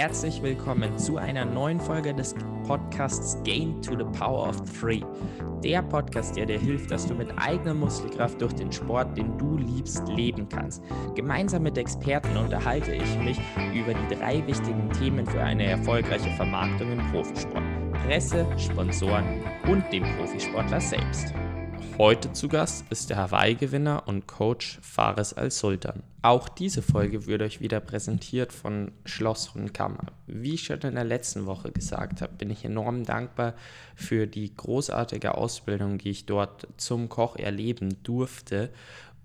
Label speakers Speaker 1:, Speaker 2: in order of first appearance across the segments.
Speaker 1: Herzlich willkommen zu einer neuen Folge des Podcasts Gain to the Power of Three. Der Podcast, der dir hilft, dass du mit eigener Muskelkraft durch den Sport, den du liebst, leben kannst. Gemeinsam mit Experten unterhalte ich mich über die drei wichtigen Themen für eine erfolgreiche Vermarktung im Profisport. Presse, Sponsoren und dem Profisportler selbst. Heute zu Gast ist der Hawaii-Gewinner und Coach Fares Al-Sultan. Auch diese Folge wird euch wieder präsentiert von Schloss Rundkammer. Wie ich schon in der letzten Woche gesagt habe, bin ich enorm dankbar für die großartige Ausbildung, die ich dort zum Koch erleben durfte.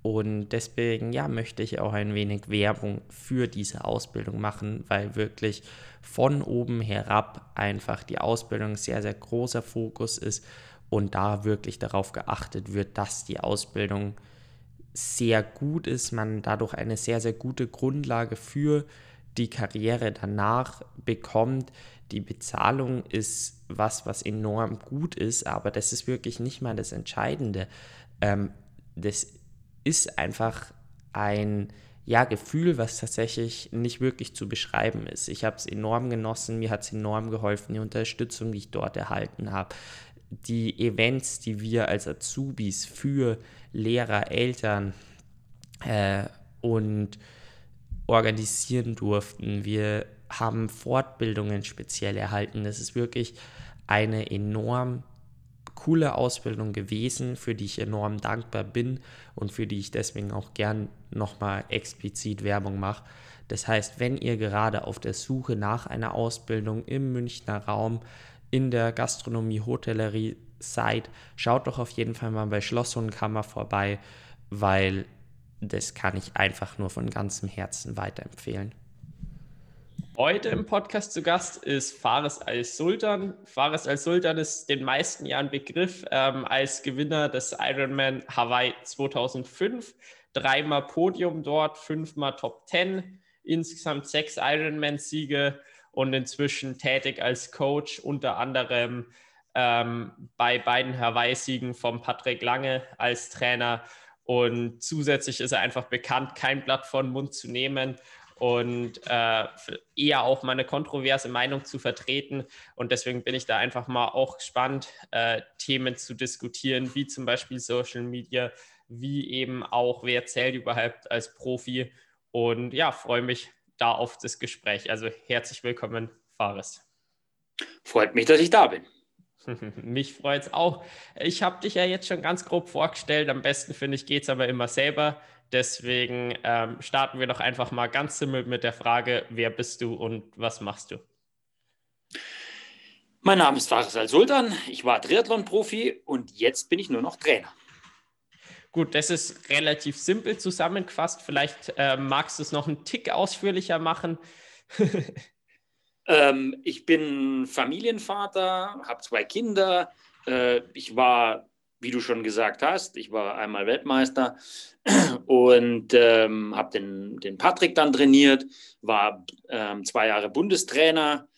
Speaker 1: Und deswegen ja, möchte ich auch ein wenig Werbung für diese Ausbildung machen, weil wirklich von oben herab einfach die Ausbildung sehr, sehr großer Fokus ist und da wirklich darauf geachtet wird, dass die Ausbildung sehr gut ist, man dadurch eine sehr, sehr gute Grundlage für die Karriere danach bekommt. Die Bezahlung ist was, was enorm gut ist, aber das ist wirklich nicht mal das Entscheidende. Ähm, das ist einfach ein ja, Gefühl, was tatsächlich nicht wirklich zu beschreiben ist. Ich habe es enorm genossen, mir hat es enorm geholfen, die Unterstützung, die ich dort erhalten habe die Events, die wir als Azubis für Lehrer, Eltern äh, und organisieren durften. Wir haben Fortbildungen speziell erhalten. Das ist wirklich eine enorm coole Ausbildung gewesen, für die ich enorm dankbar bin und für die ich deswegen auch gern nochmal explizit Werbung mache. Das heißt, wenn ihr gerade auf der Suche nach einer Ausbildung im Münchner Raum in der Gastronomie, Hotellerie seid, schaut doch auf jeden Fall mal bei Schloss und Kammer vorbei, weil das kann ich einfach nur von ganzem Herzen weiterempfehlen. Heute im Podcast zu Gast ist Fares Al-Sultan. Fares Al-Sultan ist den meisten Jahren Begriff ähm, als Gewinner des Ironman Hawaii 2005. Dreimal Podium dort, fünfmal Top 10, insgesamt sechs Ironman-Siege und inzwischen tätig als Coach, unter anderem ähm, bei beiden Hawaii-Siegen von Patrick Lange als Trainer. Und zusätzlich ist er einfach bekannt, kein Blatt vor den Mund zu nehmen und äh, eher auch mal eine kontroverse Meinung zu vertreten. Und deswegen bin ich da einfach mal auch gespannt, äh, Themen zu diskutieren, wie zum Beispiel Social Media, wie eben auch, wer zählt überhaupt als Profi. Und ja, freue mich da auf das Gespräch. Also herzlich willkommen, Fares.
Speaker 2: Freut mich, dass ich da bin.
Speaker 1: Mich freut es auch. Ich habe dich ja jetzt schon ganz grob vorgestellt. Am besten finde ich, geht es aber immer selber. Deswegen ähm, starten wir doch einfach mal ganz simpel mit der Frage: Wer bist du und was machst du?
Speaker 2: Mein Name ist Fares Al-Sultan. Ich war Triathlon-Profi und jetzt bin ich nur noch Trainer.
Speaker 1: Gut, das ist relativ simpel zusammengefasst. Vielleicht äh, magst du es noch einen Tick ausführlicher machen.
Speaker 2: ähm, ich bin Familienvater, habe zwei Kinder. Äh, ich war, wie du schon gesagt hast, ich war einmal Weltmeister und ähm, habe den, den Patrick dann trainiert, war ähm, zwei Jahre Bundestrainer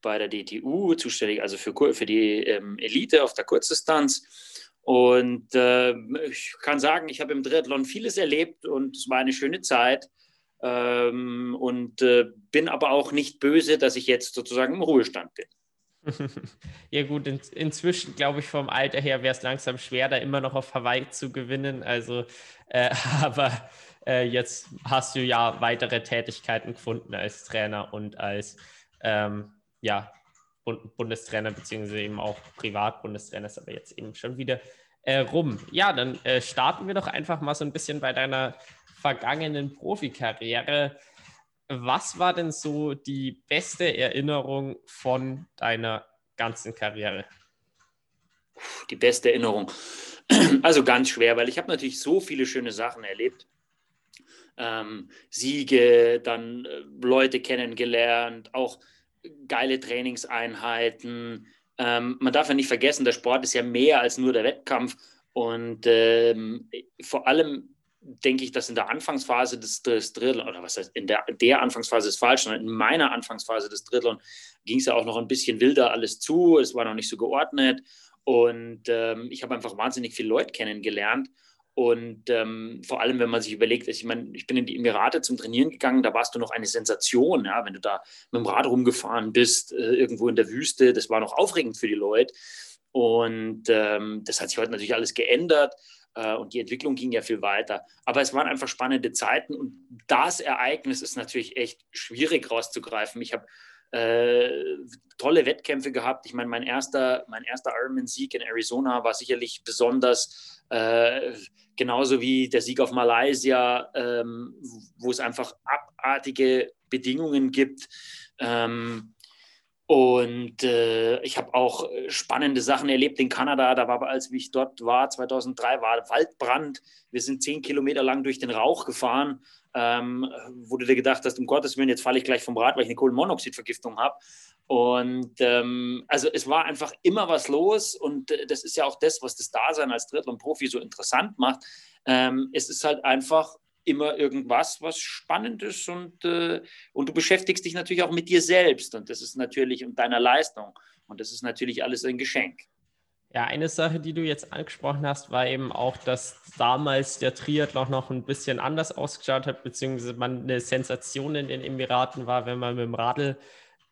Speaker 2: bei der DTU, zuständig also für, für die ähm, Elite auf der Kurzdistanz und äh, ich kann sagen, ich habe im Triathlon vieles erlebt und es war eine schöne Zeit. Ähm, und äh, bin aber auch nicht böse, dass ich jetzt sozusagen im Ruhestand bin.
Speaker 1: ja gut, in, inzwischen glaube ich vom Alter her wäre es langsam schwer, da immer noch auf Hawaii zu gewinnen. Also, äh, aber äh, jetzt hast du ja weitere Tätigkeiten gefunden als Trainer und als ähm, ja, Bundestrainer, beziehungsweise eben auch Privatbundestrainer, ist aber jetzt eben schon wieder äh, rum. Ja, dann äh, starten wir doch einfach mal so ein bisschen bei deiner vergangenen Profikarriere. Was war denn so die beste Erinnerung von deiner ganzen Karriere?
Speaker 2: Die beste Erinnerung. Also ganz schwer, weil ich habe natürlich so viele schöne Sachen erlebt. Ähm, Siege, dann äh, Leute kennengelernt, auch geile Trainingseinheiten. Ähm, man darf ja nicht vergessen, der Sport ist ja mehr als nur der Wettkampf. Und ähm, vor allem denke ich, dass in der Anfangsphase des, des Triathlon, oder was heißt, in der, der Anfangsphase ist falsch, sondern in meiner Anfangsphase des Triathlon ging es ja auch noch ein bisschen wilder alles zu, es war noch nicht so geordnet und ähm, ich habe einfach wahnsinnig viele Leute kennengelernt Und ähm, vor allem, wenn man sich überlegt, ich meine, ich bin in die Emirate zum Trainieren gegangen, da warst du noch eine Sensation, ja, wenn du da mit dem Rad rumgefahren bist, äh, irgendwo in der Wüste, das war noch aufregend für die Leute. Und ähm, das hat sich heute natürlich alles geändert äh, und die Entwicklung ging ja viel weiter. Aber es waren einfach spannende Zeiten und das Ereignis ist natürlich echt schwierig rauszugreifen. Ich habe äh, tolle Wettkämpfe gehabt. Ich meine, mein erster, mein erster Ironman-Sieg in Arizona war sicherlich besonders, äh, genauso wie der Sieg auf Malaysia, ähm, wo es einfach abartige Bedingungen gibt. Ähm, und äh, ich habe auch äh, spannende Sachen erlebt in Kanada. Da war, als ich dort war, 2003, war Waldbrand. Wir sind zehn Kilometer lang durch den Rauch gefahren, ähm, wo du dir gedacht hast, um Gottes Willen, jetzt falle ich gleich vom Rad, weil ich eine Kohlenmonoxidvergiftung habe. Und ähm, also es war einfach immer was los. Und äh, das ist ja auch das, was das Dasein als Triathlon-Profi so interessant macht. Ähm, es ist halt einfach immer irgendwas, was spannend ist und, äh, und du beschäftigst dich natürlich auch mit dir selbst und das ist natürlich und deiner Leistung und das ist natürlich alles ein Geschenk.
Speaker 1: Ja, eine Sache, die du jetzt angesprochen hast, war eben auch, dass damals der Triathlon noch ein bisschen anders ausgeschaut hat, beziehungsweise man eine Sensation in den Emiraten war, wenn man mit dem Radl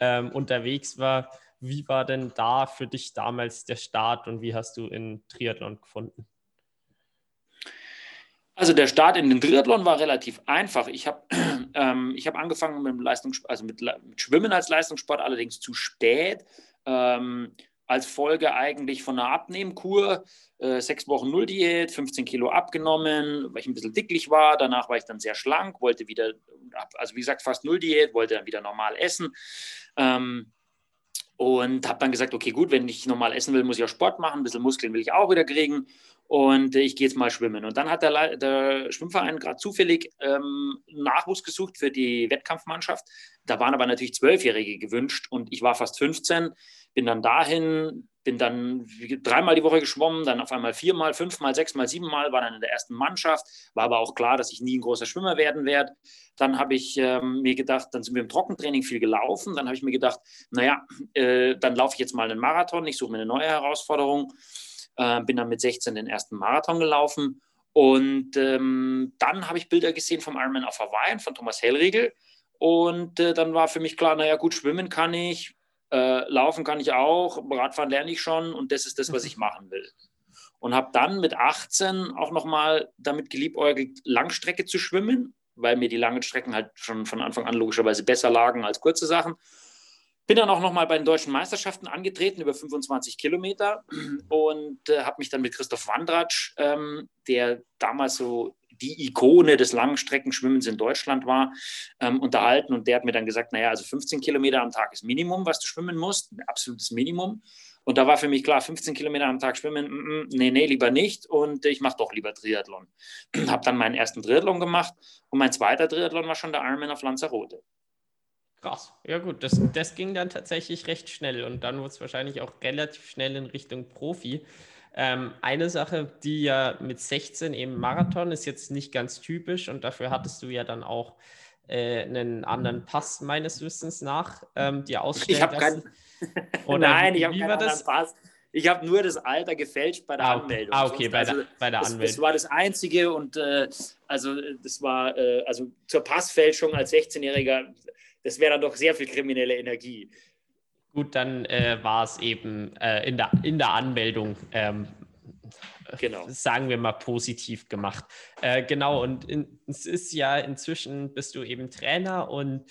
Speaker 1: ähm, unterwegs war. Wie war denn da für dich damals der Start und wie hast du in Triathlon gefunden?
Speaker 2: Also der Start in den Triathlon war relativ einfach. Ich habe ähm, hab angefangen mit, Leistungs also mit, mit, Schwimmen als Leistungssport, allerdings zu spät. Ähm, als Folge eigentlich von einer Abnehmkur, äh, sechs Wochen Null-Diät, 15 Kilo abgenommen, weil ich ein bisschen dicklich war. Danach war ich dann sehr schlank, wollte wieder, also wie gesagt, fast Null-Diät, wollte dann wieder normal essen. Ähm, und habe dann gesagt, okay, gut, wenn ich normal essen will, muss ich auch Sport machen, ein bisschen Muskeln will ich auch wieder kriegen und ich gehe jetzt mal schwimmen. Und dann hat der, der Schwimmverein gerade zufällig ähm, Nachwuchs gesucht für die Wettkampfmannschaft. Da waren aber natürlich Zwölfjährige gewünscht und ich war fast 15, bin dann dahin, bin dann dreimal die Woche geschwommen, dann auf einmal viermal, fünfmal, sechsmal, siebenmal, war dann in der ersten Mannschaft, war aber auch klar, dass ich nie ein großer Schwimmer werden werde. Dann habe ich ähm, mir gedacht, dann sind wir im Trockentraining viel gelaufen, dann habe ich mir gedacht, naja, äh, dann laufe ich jetzt mal einen Marathon, ich suche mir eine neue Herausforderung äh, bin dann mit 16 den ersten Marathon gelaufen. Und ähm, dann habe ich Bilder gesehen vom Ironman auf Hawaii von Thomas Hellriegel. Und äh, dann war für mich klar, naja gut, schwimmen kann ich, äh, laufen kann ich auch, Radfahren lerne ich schon und das ist das, was ich machen will. Und habe dann mit 18 auch nochmal damit geliebäugelt, Langstrecke zu schwimmen, weil mir die langen Strecken halt schon von Anfang an logischerweise besser lagen als kurze Sachen. Bin dann auch nochmal bei den deutschen Meisterschaften angetreten, über 25 Kilometer und äh, habe mich dann mit Christoph Wandratsch, ähm, der damals so die Ikone des Langstreckenschwimmens in Deutschland war, ähm, unterhalten. Und der hat mir dann gesagt, naja, also 15 Kilometer am Tag ist Minimum, was du schwimmen musst, ein absolutes Minimum. Und da war für mich klar, 15 Kilometer am Tag schwimmen, mm, mm, nee, nee, lieber nicht. Und ich mache doch lieber Triathlon. habe dann meinen ersten Triathlon gemacht und mein zweiter Triathlon war schon der Ironman auf Lanzarote.
Speaker 1: Krass. Ja gut, das, das ging dann tatsächlich recht schnell und dann wurde es wahrscheinlich auch relativ schnell in Richtung Profi. Ähm, eine Sache, die ja mit 16 eben Marathon ist jetzt nicht ganz typisch und dafür hattest du ja dann auch äh, einen anderen Pass meines Wissens nach ähm, dir ausstellen
Speaker 2: ich habe keinen. Nein, ich habe keinen anderen Pass. Ich habe nur das Alter gefälscht bei der ah, Anmeldung.
Speaker 1: Ah, okay, bei, also, der, bei der Anmeldung.
Speaker 2: Das, war das Einzige und äh, also das war äh, also zur Passfälschung als 16-Jähriger das wäre dann doch sehr viel kriminelle Energie.
Speaker 1: Gut, dann äh, war es eben äh, in, der, in der Anmeldung, ähm, genau. sagen wir mal, positiv gemacht. Äh, genau, und in, es ist ja inzwischen, bist du eben Trainer und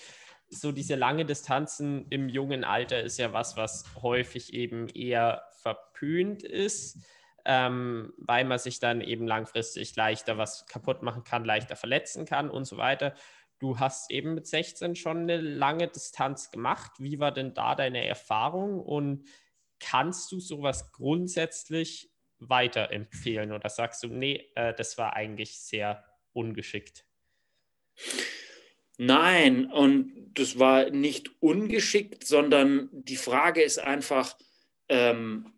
Speaker 1: so diese lange Distanzen im jungen Alter ist ja was, was häufig eben eher verpönt ist. Ähm, weil man sich dann eben langfristig leichter was kaputt machen kann, leichter verletzen kann und so weiter. Du hast eben mit 16 schon eine lange Distanz gemacht. Wie war denn da deine Erfahrung und kannst du sowas grundsätzlich weiterempfehlen oder sagst du, nee, äh, das war eigentlich sehr ungeschickt?
Speaker 2: Nein, und das war nicht ungeschickt, sondern die Frage ist einfach, ähm,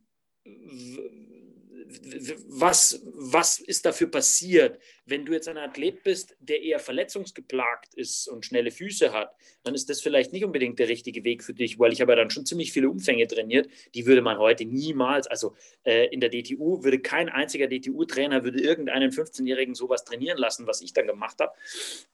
Speaker 2: was, was ist dafür passiert? Wenn du jetzt ein Athlet bist, der eher verletzungsgeplagt ist und schnelle Füße hat, dann ist das vielleicht nicht unbedingt der richtige Weg für dich, weil ich habe ja dann schon ziemlich viele Umfänge trainiert, die würde man heute niemals, also äh, in der DTU würde kein einziger DTU-Trainer würde irgendeinen 15-Jährigen sowas trainieren lassen, was ich dann gemacht habe.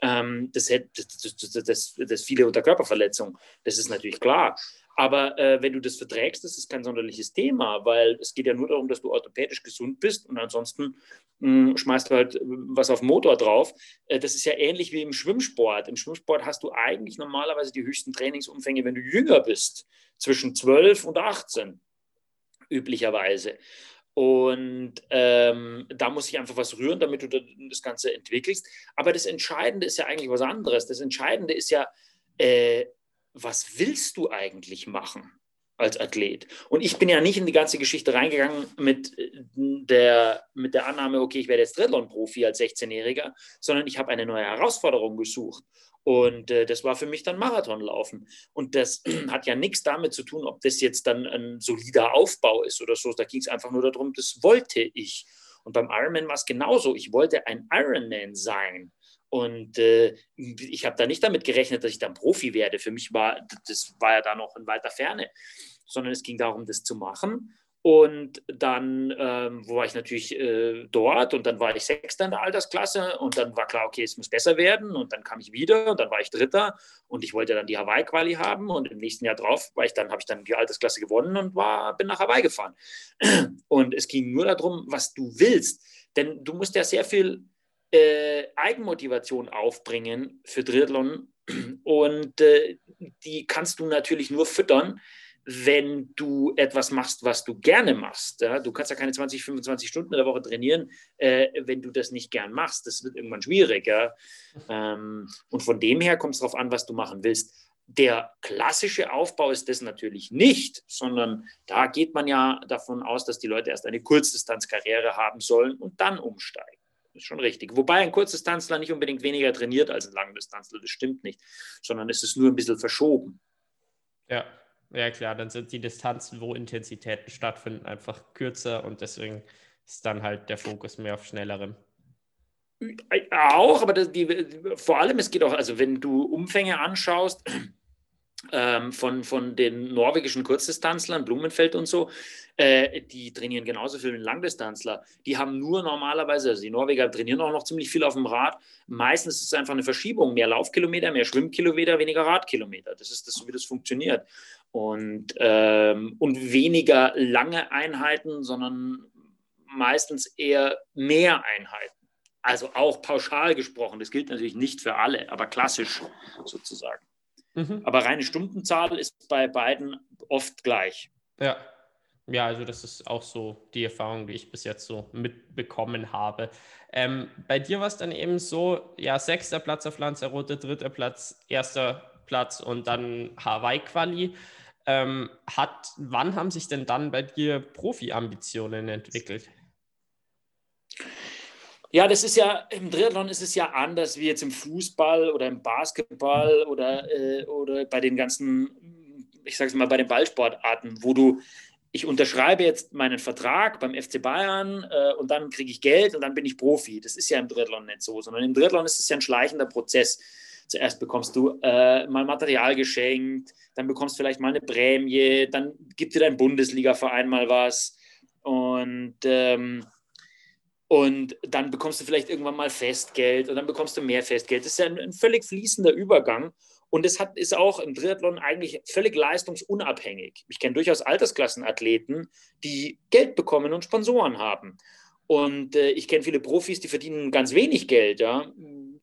Speaker 2: Ähm, das, das, das, das, das viele Unterkörperverletzungen, das ist natürlich klar. Aber äh, wenn du das verträgst, das ist kein sonderliches Thema, weil es geht ja nur darum, dass du orthopädisch gesund bist und ansonsten mh, hm, schmeißt du halt äh, was auf den Motor drauf. Äh, das ist ja ähnlich wie im Schwimmsport. Im Schwimmsport hast du eigentlich normalerweise die höchsten Trainingsumfänge, wenn du jünger bist, zwischen 12 und 18 üblicherweise. Und ähm, da muss sich einfach was rühren, damit du das Ganze entwickelst. Aber das Entscheidende ist ja eigentlich was anderes. Das Entscheidende ist ja, äh, was willst du eigentlich machen als Athlet? Und ich bin ja nicht in die ganze Geschichte reingegangen mit äh, der, mit der Annahme, okay, ich werde jetzt Triathlon-Profi als 16-Jähriger, sondern ich habe eine neue Herausforderung gesucht. Und äh, das war für mich dann Marathonlaufen. Und das hat ja nichts damit zu tun, ob das jetzt dann ein solider Aufbau ist oder so. Da ging es einfach nur darum, das wollte ich. Und beim Ironman war es genauso. Ich wollte ein Ironman sein. Und äh, ich habe da nicht damit gerechnet, dass ich dann Profi werde. Für mich war, das war ja da noch in weiter Ferne, sondern es ging darum, das zu machen. Und dann ähm, war ich natürlich äh, dort. Und dann war ich Sechster in der Altersklasse. Und dann war klar, okay, es muss besser werden. Und dann kam ich wieder. Und dann war ich Dritter. Und ich wollte dann die Hawaii-Quali haben. Und im nächsten Jahr drauf war ich dann, habe ich dann die Altersklasse gewonnen und war, bin nach Hawaii gefahren. Und es ging nur darum, was du willst, denn du musst ja sehr viel äh, Eigenmotivation aufbringen für Triathlon und äh, die kannst du natürlich nur füttern, wenn du etwas machst, was du gerne machst. Ja? Du kannst ja keine 20, 25 Stunden in der Woche trainieren, äh, wenn du das nicht gern machst. Das wird irgendwann schwierig. Ja? Ähm, und von dem her kommt es darauf an, was du machen willst. Der klassische Aufbau ist das natürlich nicht, sondern da geht man ja davon aus, dass die Leute erst eine Kurzdistanzkarriere haben sollen und dann umsteigen ist schon richtig. Wobei ein Kurzdistanzler nicht unbedingt weniger trainiert als ein Langdistanzler, das stimmt nicht, sondern es ist nur ein bisschen verschoben.
Speaker 1: Ja, ja klar, dann sind die Distanzen, wo Intensitäten stattfinden, einfach kürzer und deswegen ist dann halt der Fokus mehr auf schnellerem.
Speaker 2: Auch, aber das, die, vor allem, es geht auch, also wenn du Umfänge anschaust, ähm, von, von den norwegischen Kurzdistanzlern, Blumenfeld und so, äh, die trainieren genauso viel wie Langdistanzler. Die haben nur normalerweise, also die Norweger trainieren auch noch ziemlich viel auf dem Rad. Meistens ist es einfach eine Verschiebung, mehr Laufkilometer, mehr Schwimmkilometer, weniger Radkilometer. Das ist das, so wie das funktioniert. Und, ähm, und weniger lange Einheiten, sondern meistens eher mehr Einheiten. Also auch pauschal gesprochen, das gilt natürlich nicht für alle, aber klassisch sozusagen. Mhm. Aber reine Stundenzahl ist bei beiden oft gleich.
Speaker 1: Ja. Ja, also das ist auch so die Erfahrung, die ich bis jetzt so mitbekommen habe. Ähm, bei dir war es dann eben so, ja, sechster Platz auf Lanzarote, dritter Platz, erster Platz und dann Hawaii-Quali. Ähm, hat, wann haben sich denn dann bei dir Profi-Ambitionen entwickelt?
Speaker 2: Ja, das ist ja, im Triathlon ist es ja anders wie jetzt im Fußball oder im Basketball oder, äh, oder bei den ganzen, ich sage es mal, bei den Ballsportarten, wo du, ich unterschreibe jetzt meinen Vertrag beim FC Bayern äh, und dann kriege ich Geld und dann bin ich Profi. Das ist ja im Triathlon nicht so, sondern im Triathlon ist es ja ein schleichender Prozess. Zuerst bekommst du äh, mal Material geschenkt, dann bekommst du vielleicht mal eine Prämie, dann gibt dir dein Bundesliga-Verein mal was und ähm, und dann bekommst du vielleicht irgendwann mal Festgeld und dann bekommst du mehr Festgeld. Das ist ja ein, ein völlig fließender Übergang. Und es ist auch im Triathlon eigentlich völlig leistungsunabhängig. Ich kenne durchaus Altersklassenathleten, die Geld bekommen und Sponsoren haben. Und äh, ich kenne viele Profis, die verdienen ganz wenig Geld ja,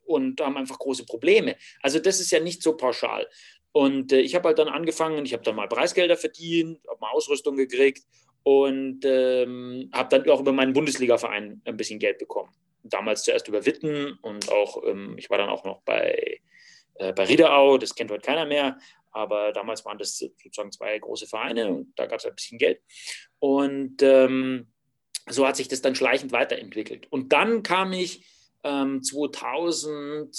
Speaker 2: und haben einfach große Probleme. Also das ist ja nicht so pauschal. Und äh, ich habe halt dann angefangen, ich habe dann mal Preisgelder verdient, habe mal Ausrüstung gekriegt und ähm, habe dann auch über meinen Bundesliga-Verein ein bisschen Geld bekommen. Damals zuerst über Witten und auch, ähm, ich war dann auch noch bei, äh, bei Riederau, das kennt heute keiner mehr, aber damals waren das sozusagen zwei große Vereine und da gab es ein bisschen Geld. Und ähm, so hat sich das dann schleichend weiterentwickelt. Und dann kam ich 2000 ähm,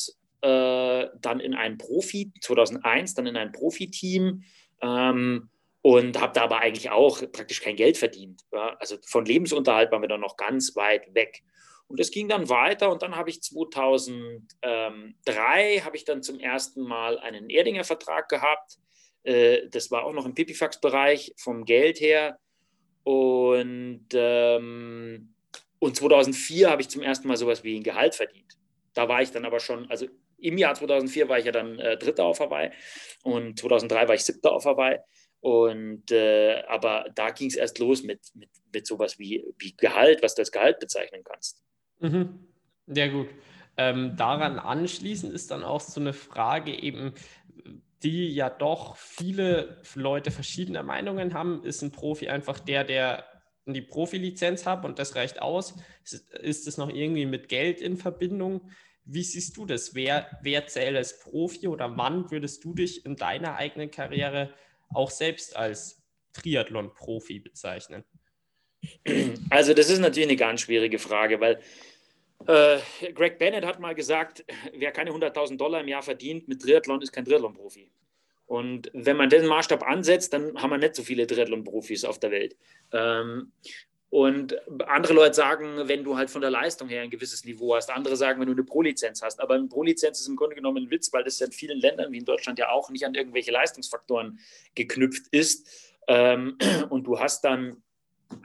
Speaker 2: äh, dann in ein Profi, 2001 dann in ein Profiteam. Ähm, und habe da aber eigentlich auch praktisch kein Geld verdient. Ja? Also von Lebensunterhalt waren wir dann noch ganz weit weg. Und es ging dann weiter und dann habe ich 2003 habe ich dann zum ersten Mal einen Erdinger Vertrag gehabt. Äh, das war auch noch im Pipifax-Bereich vom Geld her. Und, ähm, und 2004 habe ich zum ersten Mal sowas wie ein Gehalt verdient. Da war ich dann aber schon, also im Jahr 2004 war ich ja dann äh, Dritter auf Hawaii und 2003 war ich Siebter auf Hawaii. Und äh, aber da ging es erst los mit, mit, mit sowas wie, wie Gehalt, was du als Gehalt bezeichnen kannst.
Speaker 1: Mhm. Ja, gut. Ähm, daran anschließend ist dann auch so eine Frage eben, die ja doch viele Leute verschiedener Meinungen haben. Ist ein Profi einfach der, der die Profilizenz hat und das reicht aus? Ist es noch irgendwie mit Geld in Verbindung? Wie siehst du das? Wer, wer zählt als Profi oder wann würdest du dich in deiner eigenen Karriere auch selbst als Triathlon-Profi bezeichnen?
Speaker 2: Also das ist natürlich eine ganz schwierige Frage, weil äh, Greg Bennett hat mal gesagt, wer keine 100.000 Dollar im Jahr verdient mit Triathlon, ist kein Triathlon-Profi. Und wenn man den Maßstab ansetzt, dann haben wir nicht so viele Triathlon-Profis auf der Welt. Ähm, und andere Leute sagen, wenn du halt von der Leistung her ein gewisses Niveau hast. Andere sagen, wenn du eine Pro-Lizenz hast. Aber eine Pro-Lizenz ist im Grunde genommen ein Witz, weil das ja in vielen Ländern wie in Deutschland ja auch nicht an irgendwelche Leistungsfaktoren geknüpft ist. Ähm, und du hast dann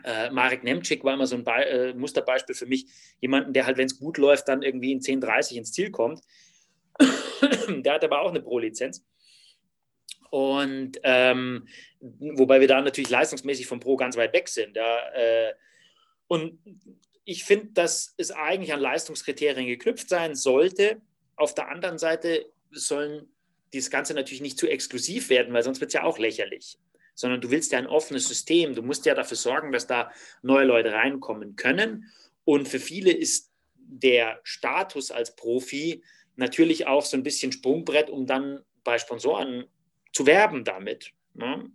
Speaker 2: äh, Marek Nemczyk war immer so ein Be äh, Musterbeispiel für mich. Jemanden, der halt, wenn es gut läuft, dann irgendwie in 10,30 ins Ziel kommt. der hat aber auch eine Pro-Lizenz. Und ähm, wobei wir da natürlich leistungsmäßig vom Pro ganz weit weg sind. Ja, äh, und ich finde, dass es eigentlich an Leistungskriterien geknüpft sein sollte. Auf der anderen Seite sollen dieses Ganze natürlich nicht zu exklusiv werden, weil sonst wird es ja auch lächerlich sondern du willst ja ein offenes System. Du musst ja dafür sorgen, dass da neue Leute reinkommen können. Und für viele ist der Status als Profi natürlich auch so ein bisschen Sprungbrett, um dann bei Sponsoren zu werben damit. Ne?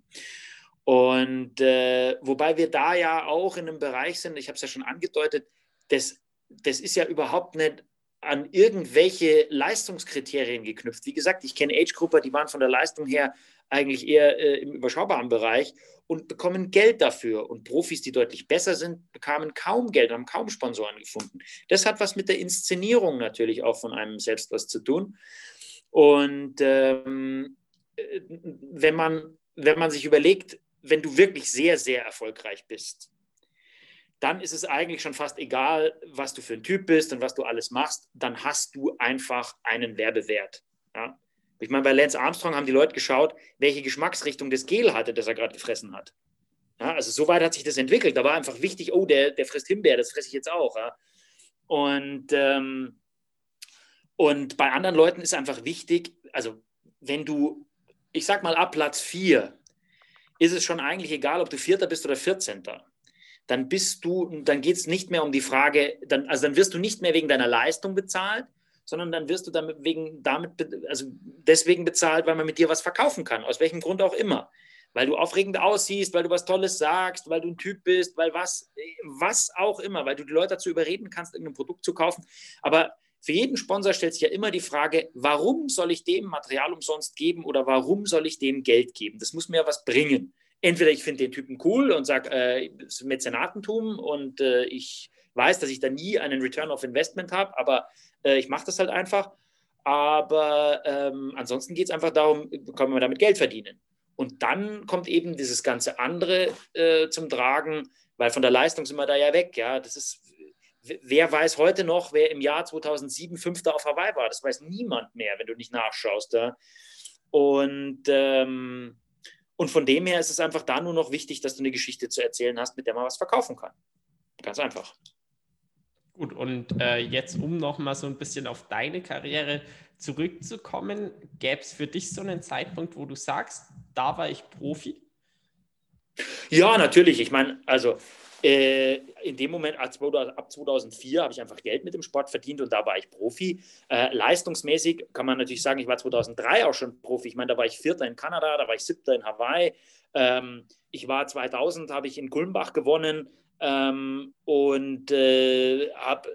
Speaker 2: Und äh, wobei wir da ja auch in einem Bereich sind, ich habe es ja schon angedeutet, das, das ist ja überhaupt nicht an irgendwelche Leistungskriterien geknüpft. Wie gesagt, ich kenne Age-Grupper, die waren von der Leistung her eigentlich eher äh, im überschaubaren Bereich und bekommen Geld dafür. Und Profis, die deutlich besser sind, bekamen kaum Geld, haben kaum Sponsoren gefunden. Das hat was mit der Inszenierung natürlich auch von einem selbst was zu tun. Und ähm, äh, wenn, man, wenn man sich überlegt, wenn du wirklich sehr, sehr erfolgreich bist, dann ist es eigentlich schon fast egal, was du für ein Typ bist und was du alles machst. Dann hast du einfach einen Werbewert. Ja? Ich meine, bei Lance Armstrong haben die Leute geschaut, welche Geschmacksrichtung das Gel hatte, das er gerade gefressen hat. Ja, also so weit hat sich das entwickelt. Da war einfach wichtig, oh, der, der frisst Himbeer, das fresse ich jetzt auch. Ja. Und, ähm, und bei anderen Leuten ist einfach wichtig, also wenn du, ich sag mal, ab Platz 4 ist es schon eigentlich egal, ob du Vierter bist oder Vierzehnter. Dann bist du, dann geht es nicht mehr um die Frage, dann, also dann wirst du nicht mehr wegen deiner Leistung bezahlt, sondern dann wirst du damit wegen, damit, also deswegen bezahlt, weil man mit dir was verkaufen kann, aus welchem Grund auch immer. Weil du aufregend aussiehst, weil du was Tolles sagst, weil du ein Typ bist, weil was, was auch immer, weil du die Leute dazu überreden kannst, irgendein Produkt zu kaufen. Aber für jeden Sponsor stellt sich ja immer die Frage, warum soll ich dem Material umsonst geben oder warum soll ich dem Geld geben? Das muss mir ja was bringen. Entweder ich finde den Typen cool und sage, äh, es ist Mäzenatentum und äh, ich weiß, dass ich da nie einen Return of Investment habe, aber äh, ich mache das halt einfach. Aber ähm, ansonsten geht es einfach darum, können wir damit Geld verdienen. Und dann kommt eben dieses ganze andere äh, zum Tragen, weil von der Leistung sind wir da ja weg. Ja, das ist, wer weiß heute noch, wer im Jahr 2007 Fünfter auf Hawaii war? Das weiß niemand mehr, wenn du nicht nachschaust. Ja? Und, ähm, und von dem her ist es einfach da nur noch wichtig, dass du eine Geschichte zu erzählen hast, mit der man was verkaufen kann. Ganz einfach.
Speaker 1: Gut, und äh, jetzt, um nochmal so ein bisschen auf deine Karriere zurückzukommen, gäbe es für dich so einen Zeitpunkt, wo du sagst, da war ich Profi?
Speaker 2: Ja, natürlich. Ich meine, also äh, in dem Moment, ab 2004, habe ich einfach Geld mit dem Sport verdient und da war ich Profi. Äh, leistungsmäßig kann man natürlich sagen, ich war 2003 auch schon Profi. Ich meine, da war ich Vierter in Kanada, da war ich Siebter in Hawaii. Ähm, ich war 2000, habe ich in Kulmbach gewonnen. Ähm, und äh, habe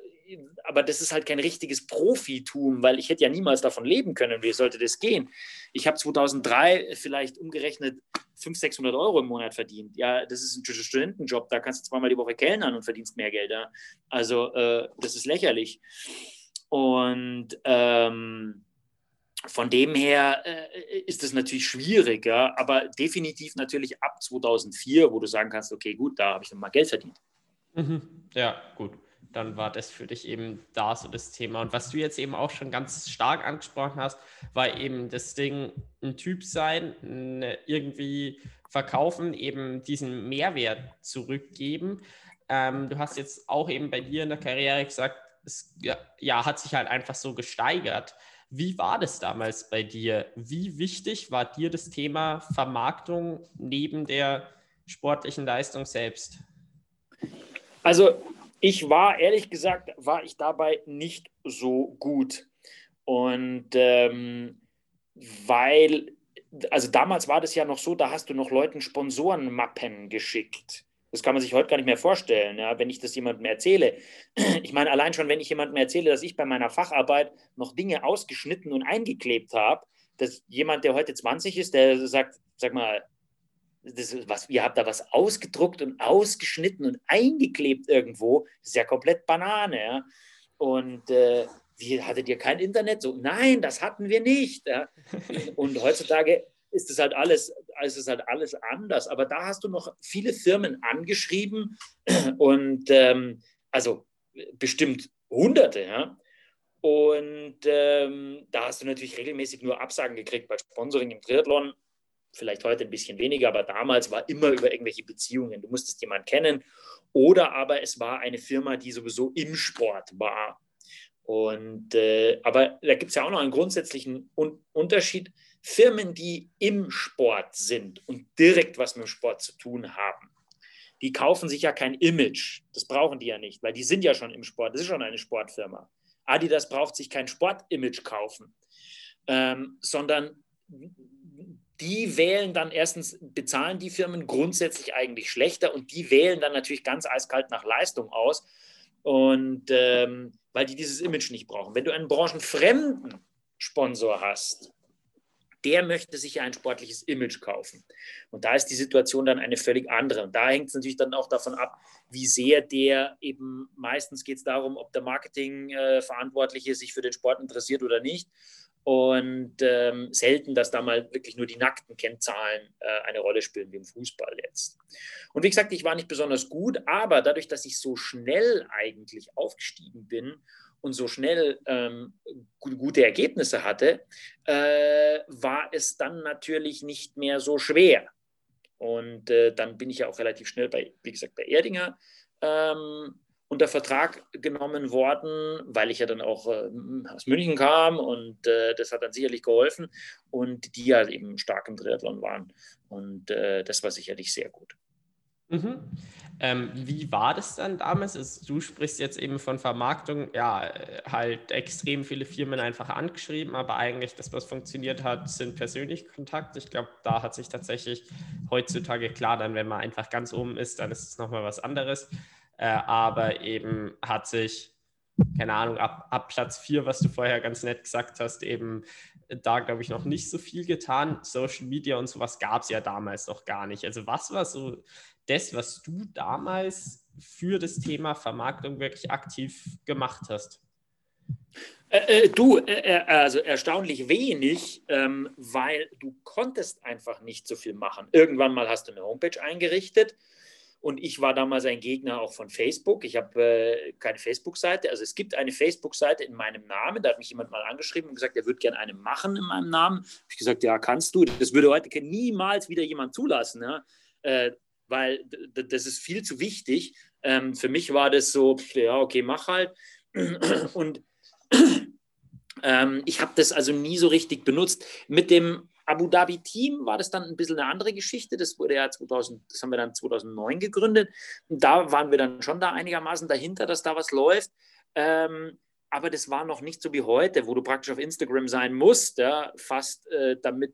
Speaker 2: aber das ist halt kein richtiges Profitum, weil ich hätte ja niemals davon leben können. Wie sollte das gehen? Ich habe 2003 vielleicht umgerechnet 500, 600 Euro im Monat verdient. Ja, das ist ein Studentenjob, da kannst du zweimal die Woche kellnern und verdienst mehr Geld. Ja? Also äh, das ist lächerlich. Und ähm, von dem her äh, ist es natürlich schwierig, ja? aber definitiv natürlich ab 2004, wo du sagen kannst, okay, gut, da habe ich nochmal Geld verdient.
Speaker 1: Mhm. Ja, gut dann war das für dich eben da so das Thema. Und was du jetzt eben auch schon ganz stark angesprochen hast, war eben das Ding, ein Typ sein, irgendwie verkaufen, eben diesen Mehrwert zurückgeben. Ähm, du hast jetzt auch eben bei dir in der Karriere gesagt, es ja, ja, hat sich halt einfach so gesteigert. Wie war das damals bei dir? Wie wichtig war dir das Thema Vermarktung neben der sportlichen Leistung selbst?
Speaker 2: Also ich war, ehrlich gesagt, war ich dabei nicht so gut. Und ähm, weil, also damals war das ja noch so, da hast du noch Leuten Sponsorenmappen geschickt. Das kann man sich heute gar nicht mehr vorstellen, ja, wenn ich das jemandem erzähle. Ich meine, allein schon, wenn ich jemandem erzähle, dass ich bei meiner Facharbeit noch Dinge ausgeschnitten und eingeklebt habe, dass jemand, der heute 20 ist, der sagt, sag mal, das, was, ihr habt da was ausgedruckt und ausgeschnitten und eingeklebt irgendwo. Das ist ja komplett Banane. Ja? Und äh, wie, hattet ihr kein Internet? So, nein, das hatten wir nicht. Ja? Und heutzutage ist es halt alles, ist es halt alles anders. Aber da hast du noch viele Firmen angeschrieben und ähm, also bestimmt Hunderte, ja. Und ähm, da hast du natürlich regelmäßig nur Absagen gekriegt bei Sponsoring im Triathlon vielleicht heute ein bisschen weniger, aber damals war immer über irgendwelche Beziehungen. Du musstest jemanden kennen oder aber es war eine Firma, die sowieso im Sport war. Und, äh, aber da gibt es ja auch noch einen grundsätzlichen Un Unterschied. Firmen, die im Sport sind und direkt was mit dem Sport zu tun haben, die kaufen sich ja kein Image. Das brauchen die ja nicht, weil die sind ja schon im Sport. Das ist schon eine Sportfirma. Adidas braucht sich kein Sportimage kaufen, ähm, sondern die wählen dann erstens, bezahlen die Firmen grundsätzlich eigentlich schlechter und die wählen dann natürlich ganz eiskalt nach Leistung aus. Und ähm, weil die dieses Image nicht brauchen. Wenn du einen branchenfremden Sponsor hast, der möchte sich ja ein sportliches Image kaufen. Und da ist die Situation dann eine völlig andere. Und da hängt es natürlich dann auch davon ab, wie sehr der eben, meistens geht es darum, ob der Marketingverantwortliche äh, sich für den Sport interessiert oder nicht und ähm, selten, dass da mal wirklich nur die nackten Kennzahlen äh, eine Rolle spielen, wie im Fußball jetzt. Und wie gesagt, ich war nicht besonders gut, aber dadurch, dass ich so schnell eigentlich aufgestiegen bin und so schnell ähm, gute Ergebnisse hatte, äh, war es dann natürlich nicht mehr so schwer. Und äh, dann bin ich ja auch relativ schnell bei, wie gesagt, bei Erdinger ähm, unter Vertrag genommen worden, weil ich ja dann auch äh, aus München kam und äh, das hat dann sicherlich geholfen und die ja eben stark im Triathlon waren. Und äh, das war sicherlich sehr gut.
Speaker 1: Mhm. Ähm, wie war das dann damals? Also, du sprichst jetzt eben von Vermarktung, ja, halt extrem viele Firmen einfach angeschrieben, aber eigentlich das, was funktioniert hat, sind persönliche Kontakte. Ich glaube, da hat sich tatsächlich heutzutage klar, dann wenn man einfach ganz oben ist, dann ist es nochmal was anderes äh, aber eben hat sich, keine Ahnung, ab, ab Platz 4, was du vorher ganz nett gesagt hast, eben da, glaube ich, noch nicht so viel getan. Social Media und sowas gab es ja damals noch gar nicht. Also was war so das, was du damals für das Thema Vermarktung wirklich aktiv gemacht hast?
Speaker 2: Äh, äh, du, äh, äh, also erstaunlich wenig, ähm, weil du konntest einfach nicht so viel machen. Irgendwann mal hast du eine Homepage eingerichtet und ich war damals ein Gegner auch von Facebook. Ich habe äh, keine Facebook-Seite. Also es gibt eine Facebook-Seite in meinem Namen. Da hat mich jemand mal angeschrieben und gesagt, er würde gerne eine machen in meinem Namen. Habe ich gesagt, ja, kannst du. Das würde heute niemals wieder jemand zulassen, ja? äh, weil das ist viel zu wichtig. Ähm, für mich war das so, ja, okay, mach halt. Und ähm, ich habe das also nie so richtig benutzt. Mit dem Abu Dhabi Team war das dann ein bisschen eine andere Geschichte. Das wurde ja 2000, das haben wir dann 2009 gegründet. Und da waren wir dann schon da einigermaßen dahinter, dass da was läuft. Ähm, aber das war noch nicht so wie heute, wo du praktisch auf Instagram sein musst, ja, fast äh, damit,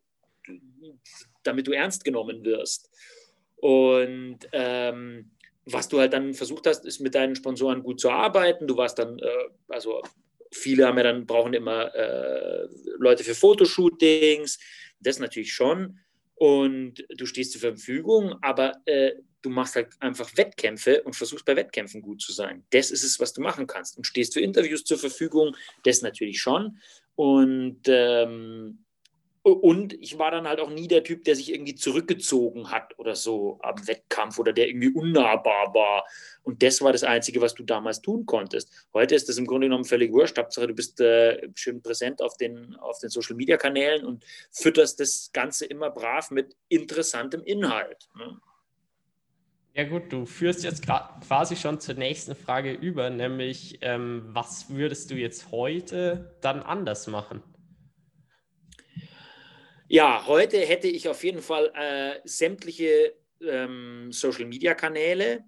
Speaker 2: damit du ernst genommen wirst. Und ähm, was du halt dann versucht hast, ist mit deinen Sponsoren gut zu arbeiten. Du warst dann, äh, also viele haben ja dann, brauchen immer äh, Leute für Fotoshootings, das natürlich schon. Und du stehst zur Verfügung, aber äh, du machst halt einfach Wettkämpfe und versuchst bei Wettkämpfen gut zu sein. Das ist es, was du machen kannst. Und stehst für Interviews zur Verfügung, das natürlich schon. Und ähm, und ich war dann halt auch nie der Typ, der sich irgendwie zurückgezogen hat oder so am Wettkampf oder der irgendwie unnahbar war. Und das war das Einzige, was du damals tun konntest. Heute ist das im Grunde genommen völlig wurscht. Hauptsache, du bist äh, schön präsent auf den, auf den Social Media Kanälen und fütterst das Ganze immer brav mit interessantem Inhalt. Ne?
Speaker 1: Ja gut, du führst jetzt quasi schon zur nächsten Frage über, nämlich ähm, was würdest du jetzt heute dann anders machen?
Speaker 2: Ja, heute hätte ich auf jeden Fall äh, sämtliche ähm, Social-Media-Kanäle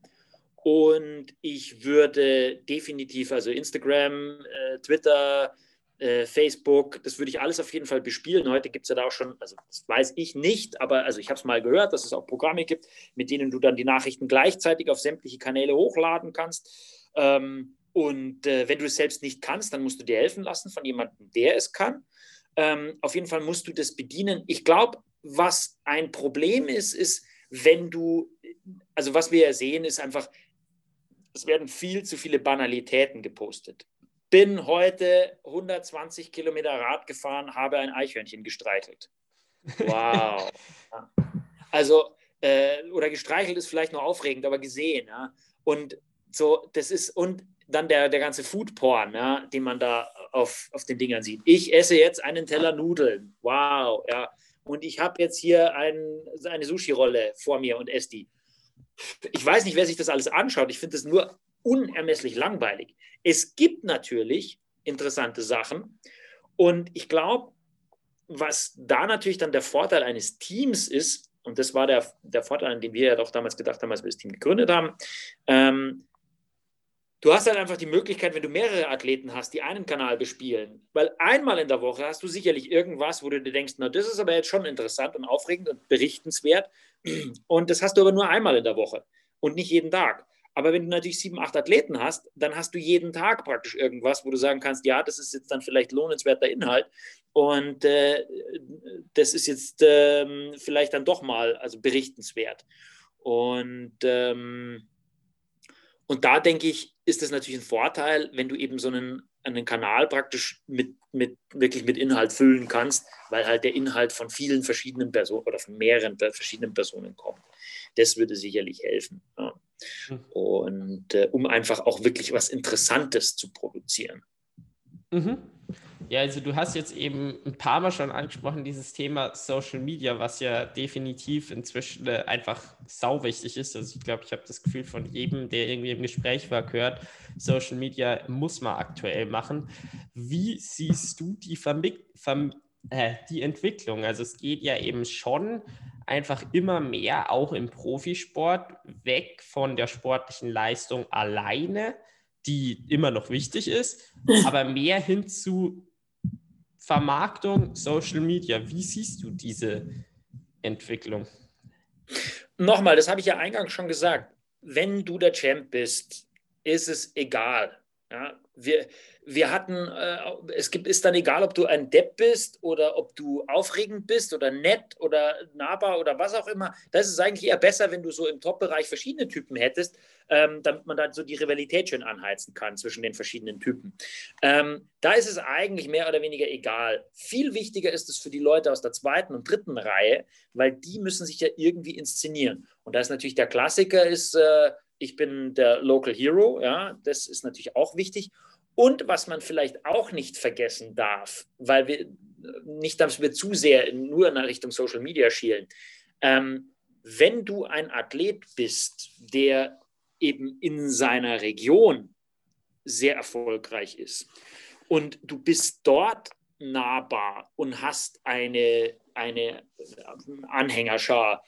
Speaker 2: und ich würde definitiv, also Instagram, äh, Twitter, äh, Facebook, das würde ich alles auf jeden Fall bespielen. Heute gibt es ja da auch schon, also das weiß ich nicht, aber also ich habe es mal gehört, dass es auch Programme gibt, mit denen du dann die Nachrichten gleichzeitig auf sämtliche Kanäle hochladen kannst. Ähm, und äh, wenn du es selbst nicht kannst, dann musst du dir helfen lassen von jemandem, der es kann. Ähm, auf jeden Fall musst du das bedienen. Ich glaube, was ein Problem ist, ist, wenn du, also was wir ja sehen, ist einfach, es werden viel zu viele Banalitäten gepostet. Bin heute 120 Kilometer Rad gefahren, habe ein Eichhörnchen gestreichelt. Wow. Also, äh, oder gestreichelt ist vielleicht nur aufregend, aber gesehen. Ja? Und so, das ist, und dann der, der ganze Foodporn, ja, den man da auf, auf den Dingern sieht. Ich esse jetzt einen Teller Nudeln. Wow, ja. Und ich habe jetzt hier ein, eine Sushi-Rolle vor mir und esse die. Ich weiß nicht, wer sich das alles anschaut. Ich finde das nur unermesslich langweilig. Es gibt natürlich interessante Sachen. Und ich glaube, was da natürlich dann der Vorteil eines Teams ist, und das war der, der Vorteil, an den wir ja doch damals gedacht haben, als wir das Team gegründet haben, ähm, Du hast halt einfach die Möglichkeit, wenn du mehrere Athleten hast, die einen Kanal bespielen, weil einmal in der Woche hast du sicherlich irgendwas, wo du dir denkst, na, das ist aber jetzt schon interessant und aufregend und berichtenswert. Und das hast du aber nur einmal in der Woche und nicht jeden Tag. Aber wenn du natürlich sieben, acht Athleten hast, dann hast du jeden Tag praktisch irgendwas, wo du sagen kannst, ja, das ist jetzt dann vielleicht lohnenswerter Inhalt und äh, das ist jetzt äh, vielleicht dann doch mal also berichtenswert. Und ähm, und da denke ich, ist es natürlich ein Vorteil, wenn du eben so einen, einen Kanal praktisch mit, mit, wirklich mit Inhalt füllen kannst, weil halt der Inhalt von vielen verschiedenen Personen oder von mehreren verschiedenen Personen kommt. Das würde sicherlich helfen. Ja. Mhm. Und äh, um einfach auch wirklich was Interessantes zu produzieren.
Speaker 1: Mhm. Ja, also du hast jetzt eben ein paar Mal schon angesprochen, dieses Thema Social Media, was ja definitiv inzwischen äh, einfach sau wichtig ist. Also ich glaube, ich habe das Gefühl von jedem, der irgendwie im Gespräch war, gehört, Social Media muss man aktuell machen. Wie siehst du die, Vermi Verm äh, die Entwicklung? Also es geht ja eben schon einfach immer mehr, auch im Profisport, weg von der sportlichen Leistung alleine die immer noch wichtig ist, aber mehr hin zu Vermarktung, Social Media. Wie siehst du diese Entwicklung?
Speaker 2: Nochmal, das habe ich ja eingangs schon gesagt. Wenn du der Champ bist, ist es egal. Ja, wir, wir hatten, äh, es gibt, ist dann egal, ob du ein Depp bist oder ob du aufregend bist oder nett oder nahbar oder was auch immer. Das ist eigentlich eher besser, wenn du so im Top-Bereich verschiedene Typen hättest, ähm, damit man dann so die Rivalität schön anheizen kann zwischen den verschiedenen Typen. Ähm, da ist es eigentlich mehr oder weniger egal. Viel wichtiger ist es für die Leute aus der zweiten und dritten Reihe, weil die müssen sich ja irgendwie inszenieren. Und da ist natürlich der Klassiker ist, äh, ich bin der Local Hero, ja, das ist natürlich auch wichtig. Und was man vielleicht auch nicht vergessen darf, weil wir nicht, dass wir zu sehr nur in Richtung Social Media schielen. Ähm, wenn du ein Athlet bist, der eben in seiner Region sehr erfolgreich ist und du bist dort nahbar und hast eine, eine Anhängerschar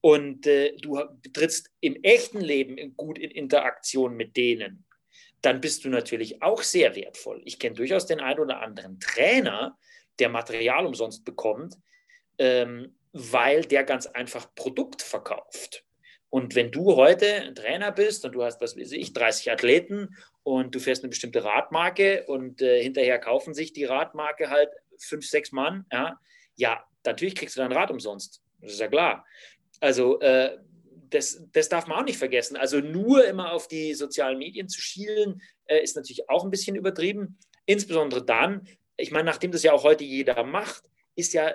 Speaker 2: und äh, du trittst im echten Leben gut in Interaktion mit denen, dann bist du natürlich auch sehr wertvoll. Ich kenne durchaus den einen oder anderen Trainer, der Material umsonst bekommt, ähm, weil der ganz einfach Produkt verkauft. Und wenn du heute ein Trainer bist und du hast, was weiß ich, 30 Athleten und du fährst eine bestimmte Radmarke und äh, hinterher kaufen sich die Radmarke halt fünf, sechs Mann, ja, ja, natürlich kriegst du dein Rad umsonst. Das ist ja klar. Also äh, das, das darf man auch nicht vergessen. Also nur immer auf die sozialen Medien zu schielen, äh, ist natürlich auch ein bisschen übertrieben. Insbesondere dann, ich meine, nachdem das ja auch heute jeder macht, ist ja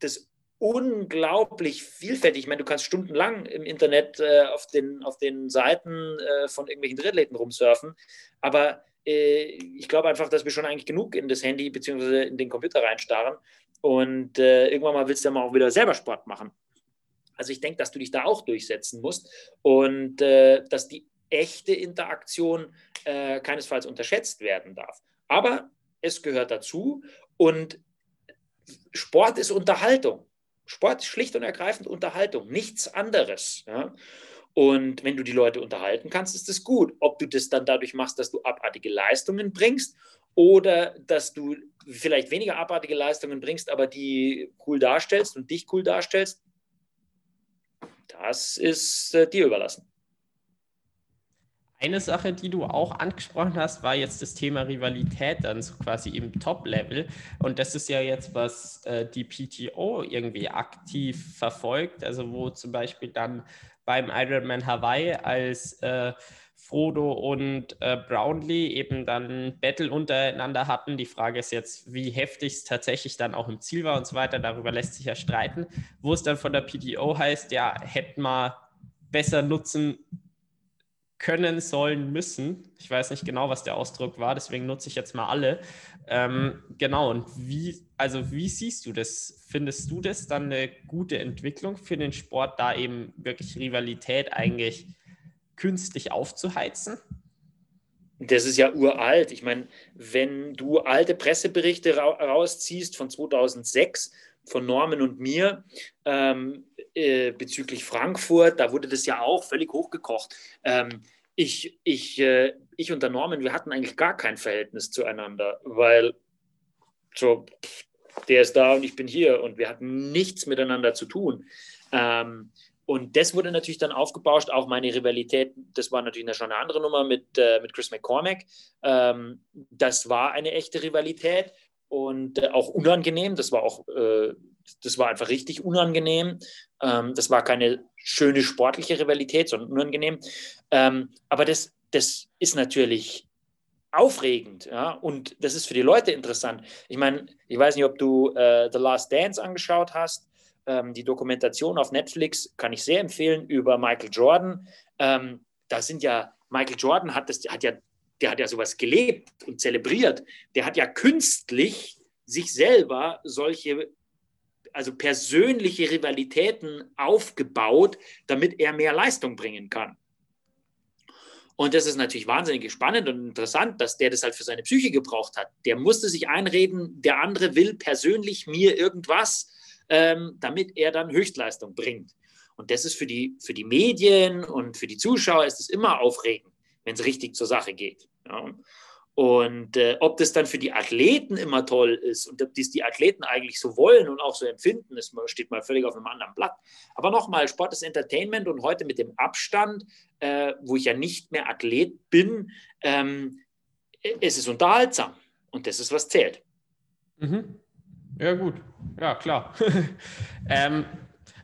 Speaker 2: das unglaublich vielfältig. Ich meine, du kannst stundenlang im Internet äh, auf, den, auf den Seiten äh, von irgendwelchen Drittläden rumsurfen, aber äh, ich glaube einfach, dass wir schon eigentlich genug in das Handy bzw. in den Computer reinstarren und äh, irgendwann mal willst du ja mal auch wieder selber Sport machen. Also ich denke, dass du dich da auch durchsetzen musst und äh, dass die echte Interaktion äh, keinesfalls unterschätzt werden darf. Aber es gehört dazu und Sport ist Unterhaltung. Sport ist schlicht und ergreifend Unterhaltung, nichts anderes. Ja? Und wenn du die Leute unterhalten kannst, ist das gut. Ob du das dann dadurch machst, dass du abartige Leistungen bringst oder dass du vielleicht weniger abartige Leistungen bringst, aber die cool darstellst und dich cool darstellst, das ist äh, dir überlassen.
Speaker 1: Eine Sache, die du auch angesprochen hast, war jetzt das Thema Rivalität dann so quasi im Top-Level. Und das ist ja jetzt, was äh, die PTO irgendwie aktiv verfolgt. Also wo zum Beispiel dann beim Ironman Hawaii als äh, Frodo und äh, Brownlee eben dann Battle untereinander hatten. Die Frage ist jetzt, wie heftig es tatsächlich dann auch im Ziel war und so weiter. Darüber lässt sich ja streiten. Wo es dann von der PTO heißt, ja, hätten wir besser nutzen können, sollen, müssen. Ich weiß nicht genau, was der Ausdruck war, deswegen nutze ich jetzt mal alle. Ähm, genau, und wie, also wie siehst du das? Findest du das dann eine gute Entwicklung für den Sport, da eben wirklich Rivalität eigentlich künstlich aufzuheizen?
Speaker 2: Das ist ja uralt. Ich meine, wenn du alte Presseberichte ra rausziehst von 2006, von Norman und mir, ähm, äh, bezüglich Frankfurt, da wurde das ja auch völlig hochgekocht. Ähm, ich, ich, äh, ich und der Norman, wir hatten eigentlich gar kein Verhältnis zueinander, weil so, der ist da und ich bin hier und wir hatten nichts miteinander zu tun. Ähm, und das wurde natürlich dann aufgebauscht, auch meine Rivalität, das war natürlich schon eine andere Nummer mit, äh, mit Chris McCormack. Ähm, das war eine echte Rivalität und äh, auch unangenehm. Das war auch, äh, das war einfach richtig unangenehm. Ähm, das war keine schöne sportliche Rivalität, sondern unangenehm. Ähm, aber das, das ist natürlich aufregend, ja, und das ist für die Leute interessant. Ich meine, ich weiß nicht, ob du äh, The Last Dance angeschaut hast. Ähm, die Dokumentation auf Netflix kann ich sehr empfehlen über Michael Jordan. Ähm, da sind ja Michael Jordan hat das, hat ja der hat ja sowas gelebt und zelebriert. Der hat ja künstlich sich selber solche, also persönliche Rivalitäten aufgebaut, damit er mehr Leistung bringen kann. Und das ist natürlich wahnsinnig spannend und interessant, dass der das halt für seine Psyche gebraucht hat. Der musste sich einreden, der andere will persönlich mir irgendwas, ähm, damit er dann Höchstleistung bringt. Und das ist für die, für die Medien und für die Zuschauer ist es immer aufregend wenn es richtig zur Sache geht. Ja. Und äh, ob das dann für die Athleten immer toll ist und ob dies die Athleten eigentlich so wollen und auch so empfinden, das steht mal völlig auf einem anderen Blatt. Aber nochmal, Sport ist Entertainment und heute mit dem Abstand, äh, wo ich ja nicht mehr Athlet bin, ähm, es ist unterhaltsam und das ist, was zählt.
Speaker 1: Mhm. Ja, gut. Ja, klar. ähm,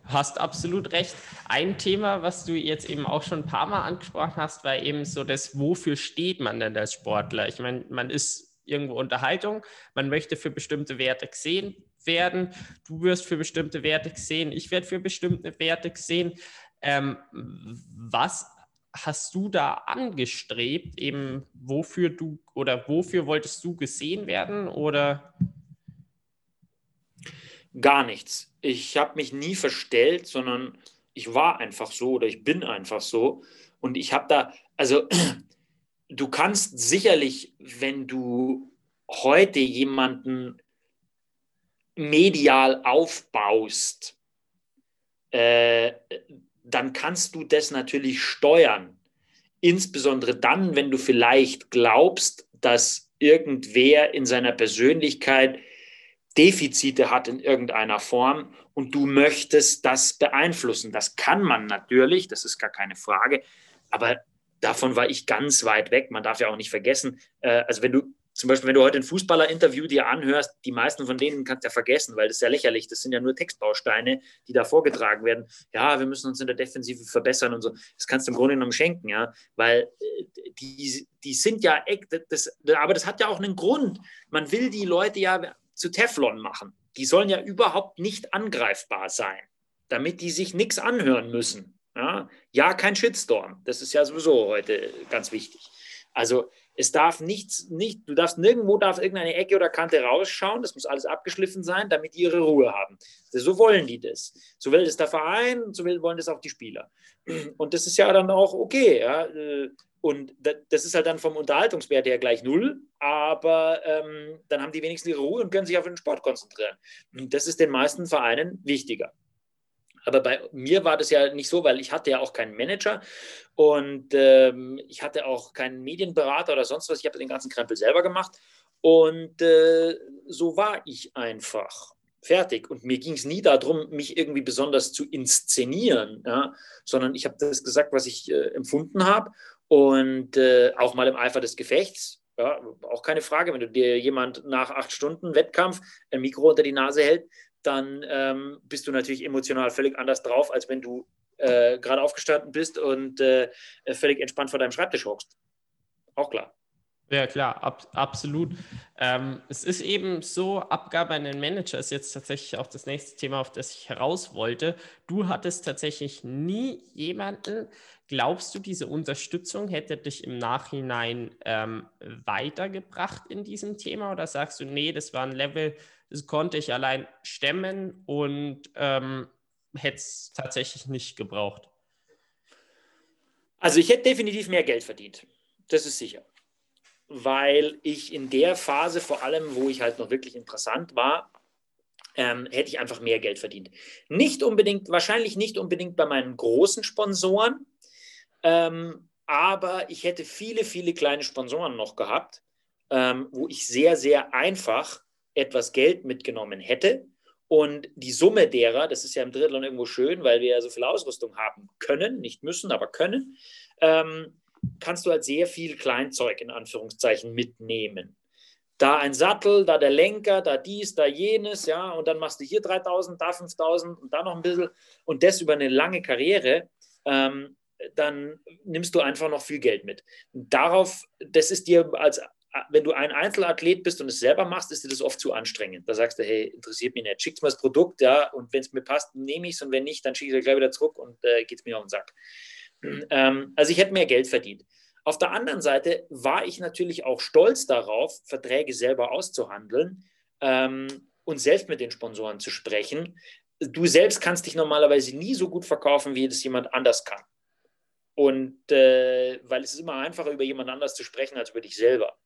Speaker 1: hast absolut recht. Ein Thema, was du jetzt eben auch schon ein paar Mal angesprochen hast, war eben so das, wofür steht man denn als Sportler? Ich meine, man ist irgendwo Unterhaltung, man möchte für bestimmte Werte gesehen werden, du wirst für bestimmte Werte gesehen, ich werde für bestimmte Werte gesehen. Ähm, was hast du da angestrebt, eben wofür du oder wofür wolltest du gesehen werden oder?
Speaker 2: Gar nichts ich habe mich nie verstellt, sondern ich war einfach so oder ich bin einfach so. Und ich habe da, also du kannst sicherlich, wenn du heute jemanden medial aufbaust, äh, dann kannst du das natürlich steuern. Insbesondere dann, wenn du vielleicht glaubst, dass irgendwer in seiner Persönlichkeit Defizite hat in irgendeiner Form und du möchtest das beeinflussen. Das kann man natürlich, das ist gar keine Frage, aber davon war ich ganz weit weg. Man darf ja auch nicht vergessen, äh, also wenn du zum Beispiel, wenn du heute ein Fußballer-Interview dir anhörst, die meisten von denen kannst du ja vergessen, weil das ist ja lächerlich. Das sind ja nur Textbausteine, die da vorgetragen werden. Ja, wir müssen uns in der Defensive verbessern und so. Das kannst du im Grunde genommen schenken, ja, weil äh, die, die sind ja, das, aber das hat ja auch einen Grund. Man will die Leute ja zu Teflon machen. Die sollen ja überhaupt nicht angreifbar sein, damit die sich nichts anhören müssen. Ja? ja, kein Shitstorm. Das ist ja sowieso heute ganz wichtig. Also es darf nichts, nicht, du darfst nirgendwo darf irgendeine Ecke oder Kante rausschauen. Das muss alles abgeschliffen sein, damit die ihre Ruhe haben. So wollen die das. So will das der Verein, so wollen das auch die Spieler. Und das ist ja dann auch okay. Ja? Und das ist halt dann vom Unterhaltungswert her gleich null, aber ähm, dann haben die wenigstens ihre Ruhe und können sich auf den Sport konzentrieren. Und das ist den meisten Vereinen wichtiger. Aber bei mir war das ja nicht so, weil ich hatte ja auch keinen Manager und ähm, ich hatte auch keinen Medienberater oder sonst was. Ich habe den ganzen Krempel selber gemacht und äh, so war ich einfach. Fertig. Und mir ging es nie darum, mich irgendwie besonders zu inszenieren, ja? sondern ich habe das gesagt, was ich äh, empfunden habe und äh, auch mal im Eifer des Gefechts. Ja, auch keine Frage, wenn du dir jemand nach acht Stunden Wettkampf ein Mikro unter die Nase hält, dann ähm, bist du natürlich emotional völlig anders drauf, als wenn du äh, gerade aufgestanden bist und äh, völlig entspannt vor deinem Schreibtisch hockst. Auch klar.
Speaker 1: Ja, klar, ab, absolut. Ähm, es ist eben so, Abgabe an den Manager ist jetzt tatsächlich auch das nächste Thema, auf das ich heraus wollte. Du hattest tatsächlich nie jemanden. Glaubst du, diese Unterstützung hätte dich im Nachhinein ähm, weitergebracht in diesem Thema? Oder sagst du, nee, das war ein Level, das konnte ich allein stemmen und ähm, hätte es tatsächlich nicht gebraucht?
Speaker 2: Also ich hätte definitiv mehr Geld verdient. Das ist sicher. Weil ich in der Phase, vor allem, wo ich halt noch wirklich interessant war, ähm, hätte ich einfach mehr Geld verdient. Nicht unbedingt, wahrscheinlich nicht unbedingt bei meinen großen Sponsoren, ähm, aber ich hätte viele, viele kleine Sponsoren noch gehabt, ähm, wo ich sehr, sehr einfach etwas Geld mitgenommen hätte. Und die Summe derer, das ist ja im Drittel irgendwo schön, weil wir ja so viel Ausrüstung haben können, nicht müssen, aber können, ähm, kannst du halt sehr viel Kleinzeug in Anführungszeichen mitnehmen. Da ein Sattel, da der Lenker, da dies, da jenes, ja, und dann machst du hier 3000, da 5000 und da noch ein bisschen und das über eine lange Karriere. Ähm, dann nimmst du einfach noch viel Geld mit. Darauf, das ist dir als wenn du ein Einzelathlet bist und es selber machst, ist dir das oft zu anstrengend. Da sagst du, hey, interessiert mich nicht, schickt mir das Produkt, ja, und wenn es mir passt, nehme ich es und wenn nicht, dann schicke ich es gleich wieder zurück und äh, geht es mir auf den Sack. Ähm, also ich hätte mehr Geld verdient. Auf der anderen Seite war ich natürlich auch stolz darauf, Verträge selber auszuhandeln ähm, und selbst mit den Sponsoren zu sprechen. Du selbst kannst dich normalerweise nie so gut verkaufen, wie das jemand anders kann. Und äh, weil es ist immer einfacher, über jemand anders zu sprechen, als über dich selber.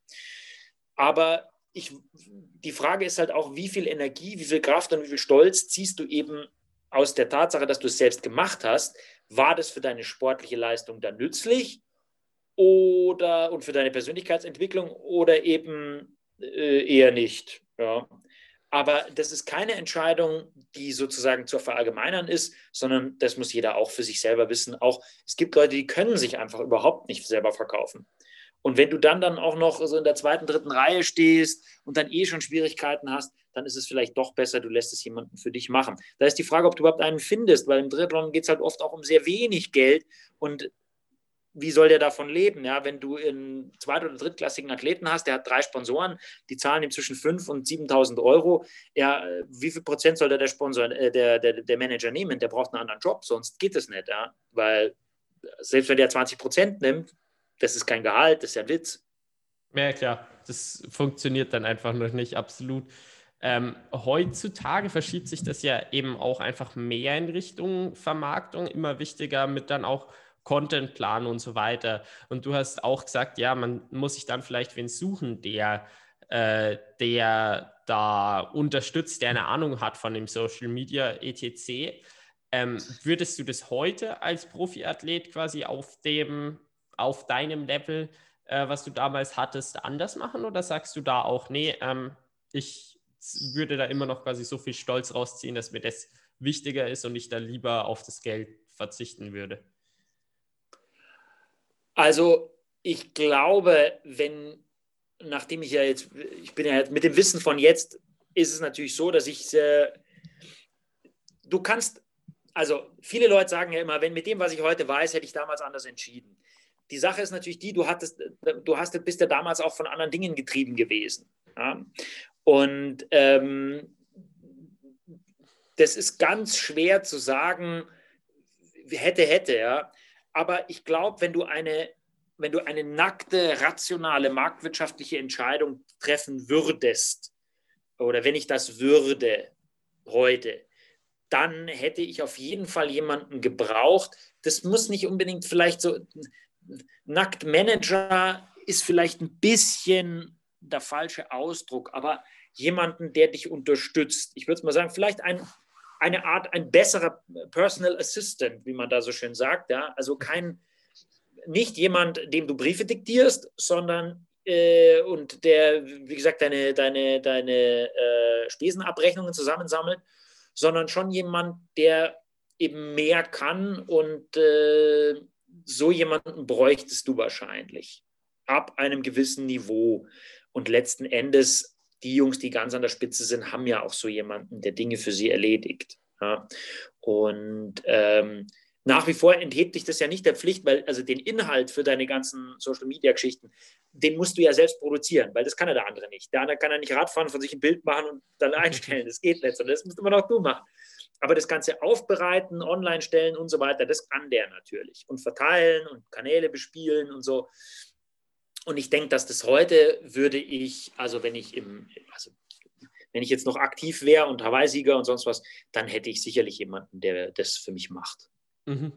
Speaker 2: Aber ich, die Frage ist halt auch, wie viel Energie, wie viel Kraft und wie viel Stolz ziehst du eben aus der Tatsache, dass du es selbst gemacht hast. War das für deine sportliche Leistung dann nützlich oder und für deine Persönlichkeitsentwicklung oder eben äh, eher nicht? Ja. Aber das ist keine Entscheidung, die sozusagen zu verallgemeinern ist, sondern das muss jeder auch für sich selber wissen. Auch es gibt Leute, die können sich einfach überhaupt nicht selber verkaufen. Und wenn du dann dann auch noch so in der zweiten, dritten Reihe stehst und dann eh schon Schwierigkeiten hast, dann ist es vielleicht doch besser, du lässt es jemanden für dich machen. Da ist die Frage, ob du überhaupt einen findest, weil im Triathlon geht es halt oft auch um sehr wenig Geld und wie soll der davon leben? Ja, wenn du einen zweit- oder drittklassigen Athleten hast, der hat drei Sponsoren, die zahlen ihm zwischen 5.000 und 7.000 Euro. Ja, wie viel Prozent soll der, der Sponsor, äh, der, der, der Manager nehmen? Der braucht einen anderen Job, sonst geht es nicht. Ja? Weil selbst wenn der 20 Prozent nimmt, das ist kein Gehalt, das ist ja ein Witz.
Speaker 1: Ja, klar, das funktioniert dann einfach noch nicht, absolut. Ähm, heutzutage verschiebt sich das ja eben auch einfach mehr in Richtung Vermarktung, immer wichtiger mit dann auch Contentplan und so weiter. Und du hast auch gesagt, ja, man muss sich dann vielleicht wen suchen, der, äh, der da unterstützt, der eine Ahnung hat von dem Social Media etc. Ähm, würdest du das heute als Profiathlet quasi auf dem, auf deinem Level, äh, was du damals hattest, anders machen? Oder sagst du da auch, nee, ähm, ich würde da immer noch quasi so viel Stolz rausziehen, dass mir das wichtiger ist und ich da lieber auf das Geld verzichten würde?
Speaker 2: Also ich glaube, wenn, nachdem ich ja jetzt, ich bin ja jetzt mit dem Wissen von jetzt, ist es natürlich so, dass ich, äh, du kannst, also viele Leute sagen ja immer, wenn mit dem, was ich heute weiß, hätte ich damals anders entschieden. Die Sache ist natürlich die, du hattest, du hast, bist ja damals auch von anderen Dingen getrieben gewesen. Ja? Und ähm, das ist ganz schwer zu sagen, hätte, hätte, ja. Aber ich glaube, wenn du eine, wenn du eine nackte, rationale, marktwirtschaftliche Entscheidung treffen würdest, oder wenn ich das würde heute, dann hätte ich auf jeden Fall jemanden gebraucht. Das muss nicht unbedingt vielleicht so, nackt Manager ist vielleicht ein bisschen der falsche Ausdruck, aber jemanden, der dich unterstützt. Ich würde mal sagen, vielleicht ein, eine Art, ein besserer Personal Assistant, wie man da so schön sagt. Ja? Also kein, nicht jemand, dem du Briefe diktierst, sondern äh, und der, wie gesagt, deine, deine, deine äh, Spesenabrechnungen zusammensammelt, sondern schon jemand, der eben mehr kann und äh, so jemanden bräuchtest du wahrscheinlich ab einem gewissen Niveau. Und letzten Endes, die Jungs, die ganz an der Spitze sind, haben ja auch so jemanden, der Dinge für sie erledigt. Ja. Und ähm, nach wie vor enthebt dich das ja nicht der Pflicht, weil also den Inhalt für deine ganzen Social Media Geschichten, den musst du ja selbst produzieren, weil das kann ja der andere nicht. Der andere kann ja nicht Radfahren, von sich ein Bild machen und dann einstellen. Das geht nicht, sondern das musst immer noch du machen. Aber das Ganze aufbereiten, online stellen und so weiter, das kann der natürlich. Und verteilen und Kanäle bespielen und so. Und ich denke, dass das heute würde ich, also wenn ich im, also wenn ich jetzt noch aktiv wäre und Hawaii-Sieger und sonst was, dann hätte ich sicherlich jemanden, der das für mich macht. Mhm.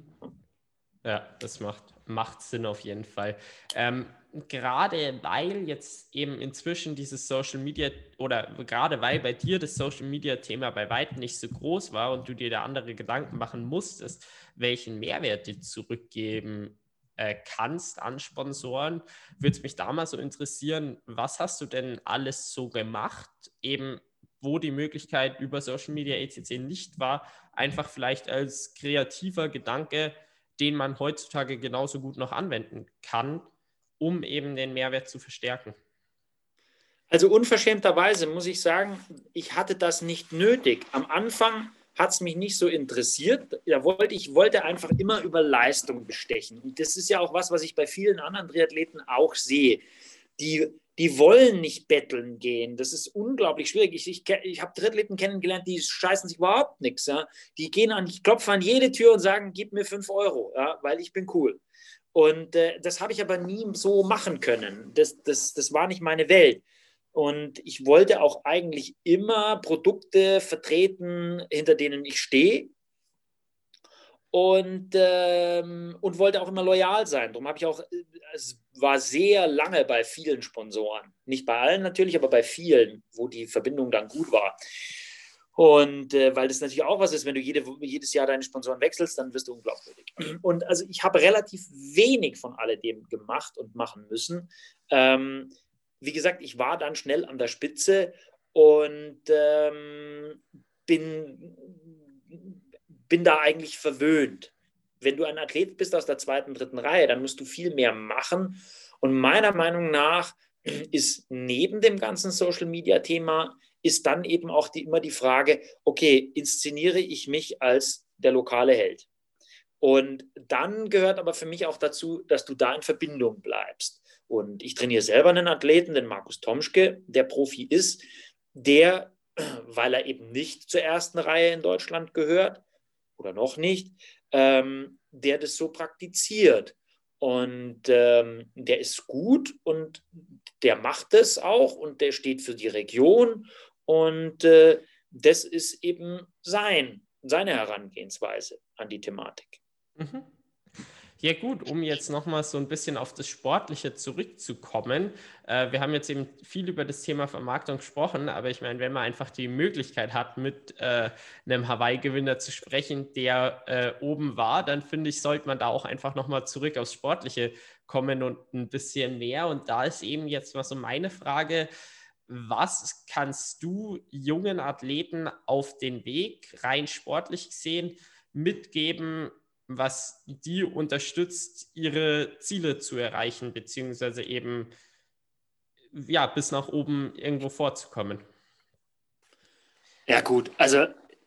Speaker 1: Ja, das macht, macht Sinn auf jeden Fall. Ähm, gerade weil jetzt eben inzwischen dieses Social Media oder gerade weil bei dir das Social Media Thema bei weitem nicht so groß war und du dir da andere Gedanken machen musstest, welchen Mehrwert du zurückgeben äh, kannst an Sponsoren, würde es mich da mal so interessieren, was hast du denn alles so gemacht, eben wo die Möglichkeit über Social Media etc. nicht war, einfach vielleicht als kreativer Gedanke, den man heutzutage genauso gut noch anwenden kann, um eben den Mehrwert zu verstärken?
Speaker 2: Also unverschämterweise muss ich sagen, ich hatte das nicht nötig. Am Anfang hat es mich nicht so interessiert. Da wollte ich wollte einfach immer über Leistung bestechen. Und das ist ja auch was, was ich bei vielen anderen Triathleten auch sehe. Die die wollen nicht betteln gehen. Das ist unglaublich schwierig. Ich, ich, ich habe Drittlitten kennengelernt, die scheißen sich überhaupt nichts. Ja? Die gehen an, ich klopfe an jede Tür und sagen, gib mir fünf Euro, ja? weil ich bin cool. Und äh, das habe ich aber nie so machen können. Das, das, das war nicht meine Welt. Und ich wollte auch eigentlich immer Produkte vertreten, hinter denen ich stehe. Und, ähm, und wollte auch immer loyal sein. Darum habe ich auch äh, es war sehr lange bei vielen Sponsoren. Nicht bei allen natürlich, aber bei vielen, wo die Verbindung dann gut war. Und äh, weil das natürlich auch was ist, wenn du jede, jedes Jahr deine Sponsoren wechselst, dann wirst du unglaubwürdig. Und also ich habe relativ wenig von alledem gemacht und machen müssen. Ähm, wie gesagt, ich war dann schnell an der Spitze und ähm, bin, bin da eigentlich verwöhnt wenn du ein Athlet bist aus der zweiten, dritten Reihe, dann musst du viel mehr machen. Und meiner Meinung nach ist neben dem ganzen Social-Media-Thema, ist dann eben auch die, immer die Frage, okay, inszeniere ich mich als der lokale Held? Und dann gehört aber für mich auch dazu, dass du da in Verbindung bleibst. Und ich trainiere selber einen Athleten, den Markus Tomschke, der Profi ist, der, weil er eben nicht zur ersten Reihe in Deutschland gehört oder noch nicht, ähm, der das so praktiziert. Und ähm, der ist gut und der macht es auch und der steht für die Region. Und äh, das ist eben sein, seine Herangehensweise an die Thematik. Mhm.
Speaker 1: Ja gut, um jetzt nochmal so ein bisschen auf das Sportliche zurückzukommen. Äh, wir haben jetzt eben viel über das Thema Vermarktung gesprochen, aber ich meine, wenn man einfach die Möglichkeit hat, mit äh, einem Hawaii-Gewinner zu sprechen, der äh, oben war, dann finde ich, sollte man da auch einfach nochmal zurück aufs Sportliche kommen und ein bisschen mehr. Und da ist eben jetzt mal so meine Frage, was kannst du jungen Athleten auf den Weg rein sportlich gesehen mitgeben, was die unterstützt, ihre Ziele zu erreichen, beziehungsweise eben ja, bis nach oben irgendwo vorzukommen?
Speaker 2: Ja, gut. Also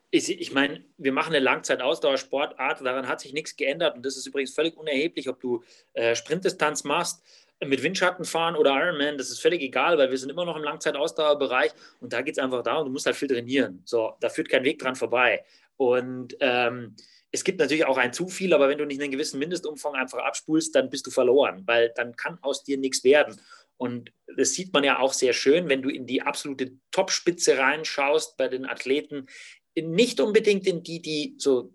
Speaker 2: ich, ich meine, wir machen eine Langzeitausdauersportart, daran hat sich nichts geändert und das ist übrigens völlig unerheblich, ob du äh, Sprintdistanz machst, mit Windschatten fahren oder Ironman, das ist völlig egal, weil wir sind immer noch im Langzeitausdauerbereich und da geht es einfach darum, du musst halt viel trainieren. So, da führt kein Weg dran vorbei. Und ähm, es gibt natürlich auch ein zu viel, aber wenn du nicht einen gewissen Mindestumfang einfach abspulst, dann bist du verloren, weil dann kann aus dir nichts werden. Und das sieht man ja auch sehr schön, wenn du in die absolute Topspitze reinschaust bei den Athleten nicht unbedingt in die, die so,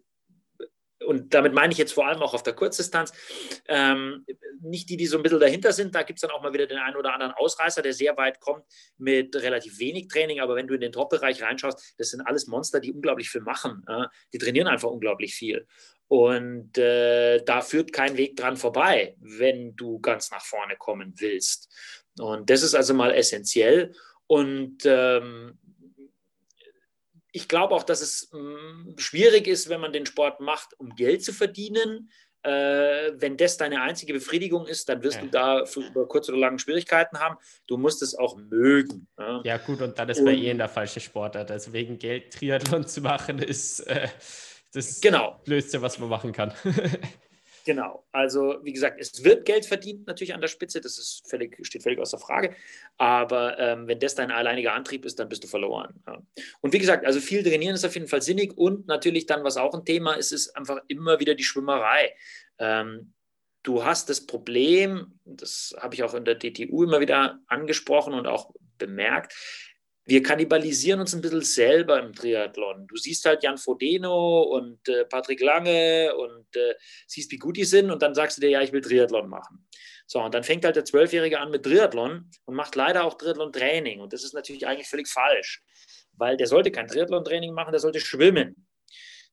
Speaker 2: und damit meine ich jetzt vor allem auch auf der Kurzdistanz, ähm, nicht die, die so ein bisschen dahinter sind. Da gibt es dann auch mal wieder den einen oder anderen Ausreißer, der sehr weit kommt mit relativ wenig Training. Aber wenn du in den Top-Bereich reinschaust, das sind alles Monster, die unglaublich viel machen. Äh? Die trainieren einfach unglaublich viel. Und äh, da führt kein Weg dran vorbei, wenn du ganz nach vorne kommen willst. Und das ist also mal essentiell. Und ähm, ich glaube auch, dass es mh, mm, schwierig ist, wenn man den Sport macht, um Geld zu verdienen. Äh, wenn das deine einzige Befriedigung ist, dann wirst ja. du da für, über kurz oder lang Schwierigkeiten haben. Du musst es auch mögen.
Speaker 1: Ja, ja gut, und dann ist man eh in der falsche Sportart. Also wegen Geld Triathlon zu machen, ist äh, das genau. Blödste, was man machen kann.
Speaker 2: Genau. Also, wie gesagt, es wird Geld verdient natürlich an der Spitze, das ist völlig, steht völlig außer Frage. Aber ähm, wenn das dein alleiniger Antrieb ist, dann bist du verloren. Ja. Und wie gesagt, also viel trainieren ist auf jeden Fall sinnig und natürlich dann, was auch ein Thema ist, ist einfach immer wieder die Schwimmerei. Ähm, du hast das Problem, das habe ich auch in der DTU immer wieder angesprochen und auch bemerkt, wir kannibalisieren uns ein bisschen selber im Triathlon. Du siehst halt Jan Frodeno und äh, Patrick Lange und äh, siehst, wie gut die sind und dann sagst du dir, ja, ich will Triathlon machen. So, und dann fängt halt der Zwölfjährige an mit Triathlon und macht leider auch Triathlon-Training. Und das ist natürlich eigentlich völlig falsch, weil der sollte kein Triathlon-Training machen, der sollte schwimmen.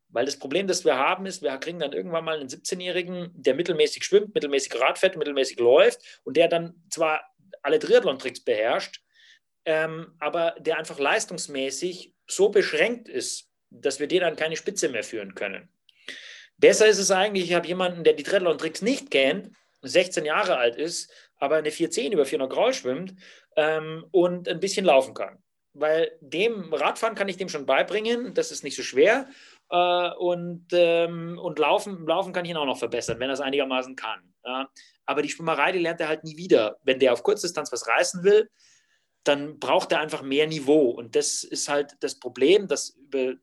Speaker 2: Weil das Problem, das wir haben, ist, wir kriegen dann irgendwann mal einen 17-Jährigen, der mittelmäßig schwimmt, mittelmäßig Radfährt, mittelmäßig läuft und der dann zwar alle Triathlon-Tricks beherrscht, ähm, aber der einfach leistungsmäßig so beschränkt ist, dass wir den an keine Spitze mehr führen können. Besser ist es eigentlich, ich habe jemanden, der die Triathlon-Tricks nicht kennt, 16 Jahre alt ist, aber eine 410 über 400 Grau schwimmt ähm, und ein bisschen laufen kann. Weil dem Radfahren kann ich dem schon beibringen, das ist nicht so schwer. Äh, und ähm, und laufen, laufen kann ich ihn auch noch verbessern, wenn er es einigermaßen kann. Ja. Aber die Schwimmerei, die lernt er halt nie wieder. Wenn der auf Kurzdistanz was reißen will, dann braucht er einfach mehr Niveau. Und das ist halt das Problem, dass über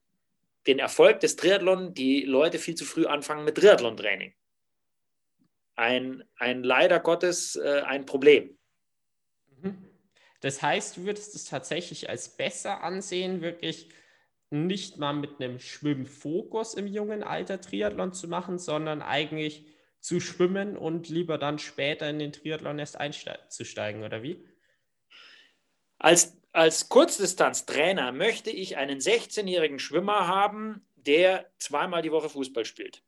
Speaker 2: den Erfolg des Triathlon die Leute viel zu früh anfangen mit Triathlon-Training. Ein, ein leider Gottes äh, ein Problem.
Speaker 1: Mhm. Das heißt, du würdest es tatsächlich als besser ansehen, wirklich nicht mal mit einem Schwimmfokus im jungen Alter Triathlon zu machen, sondern eigentlich zu schwimmen und lieber dann später in den Triathlon erst einzusteigen, oder wie?
Speaker 2: Als, als Kurzdistanztrainer möchte ich einen 16-jährigen Schwimmer haben, der zweimal die Woche Fußball spielt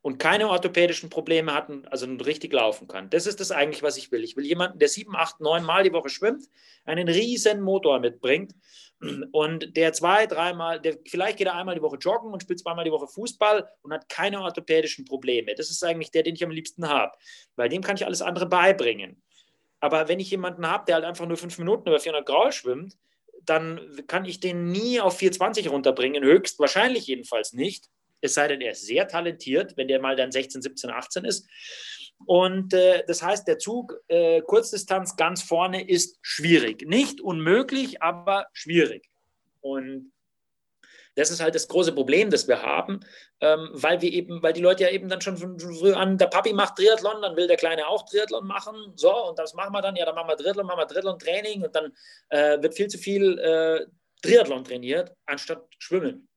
Speaker 2: und keine orthopädischen Probleme hat, also richtig laufen kann. Das ist das eigentlich, was ich will. Ich will jemanden, der sieben, acht, neun Mal die Woche schwimmt, einen riesen Motor mitbringt und der zwei, dreimal, der vielleicht geht er einmal die Woche joggen und spielt zweimal die Woche Fußball und hat keine orthopädischen Probleme. Das ist eigentlich der, den ich am liebsten habe, weil dem kann ich alles andere beibringen. Aber wenn ich jemanden habe, der halt einfach nur fünf Minuten über 400 Grau schwimmt, dann kann ich den nie auf 420 runterbringen, höchstwahrscheinlich jedenfalls nicht. Es sei denn, er ist sehr talentiert, wenn der mal dann 16, 17, 18 ist. Und äh, das heißt, der Zug äh, Kurzdistanz ganz vorne ist schwierig. Nicht unmöglich, aber schwierig. Und das ist halt das große Problem, das wir haben, ähm, weil wir eben, weil die Leute ja eben dann schon von früh an, der Papi macht Triathlon, dann will der Kleine auch Triathlon machen. So, und das machen wir dann, ja, dann machen wir Triathlon, machen wir Triathlon-Training und dann äh, wird viel zu viel äh, Triathlon trainiert, anstatt Schwimmen.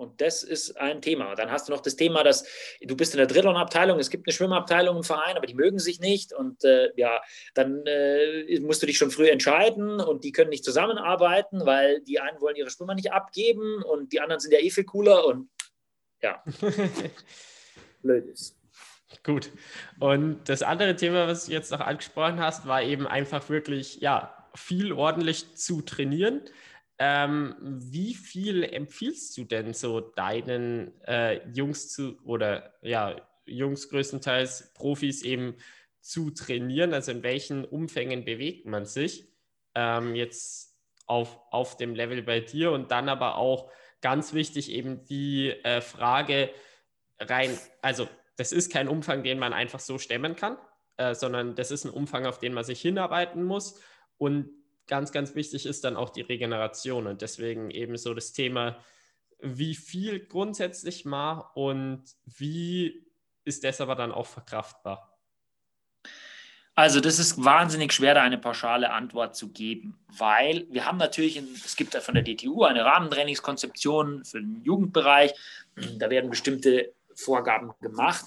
Speaker 2: Und das ist ein Thema. Dann hast du noch das Thema, dass du bist in der Triathlon-Abteilung, es gibt eine Schwimmabteilung im Verein, aber die mögen sich nicht. Und äh, ja, dann äh, musst du dich schon früh entscheiden und die können nicht zusammenarbeiten, weil die einen wollen ihre Schwimmer nicht abgeben und die anderen sind ja eh viel cooler und ja.
Speaker 1: Blöd ist. Gut. Und das andere Thema, was du jetzt noch angesprochen hast, war eben einfach wirklich, ja, viel ordentlich zu trainieren. Ähm, wie viel empfiehlst du denn so deinen äh, Jungs zu oder ja, Jungs größtenteils Profis eben zu trainieren? Also in welchen Umfängen bewegt man sich ähm, jetzt auf, auf dem Level bei dir und dann aber auch ganz wichtig eben die äh, Frage rein, also das ist kein Umfang, den man einfach so stemmen kann, äh, sondern das ist ein Umfang, auf den man sich hinarbeiten muss und ganz, ganz wichtig ist dann auch die Regeneration und deswegen eben so das Thema, wie viel grundsätzlich mal und wie ist das aber dann auch verkraftbar?
Speaker 2: Also das ist wahnsinnig schwer, da eine pauschale Antwort zu geben, weil wir haben natürlich, es gibt von der DTU eine Rahmentrainingskonzeption für den Jugendbereich, da werden bestimmte Vorgaben gemacht.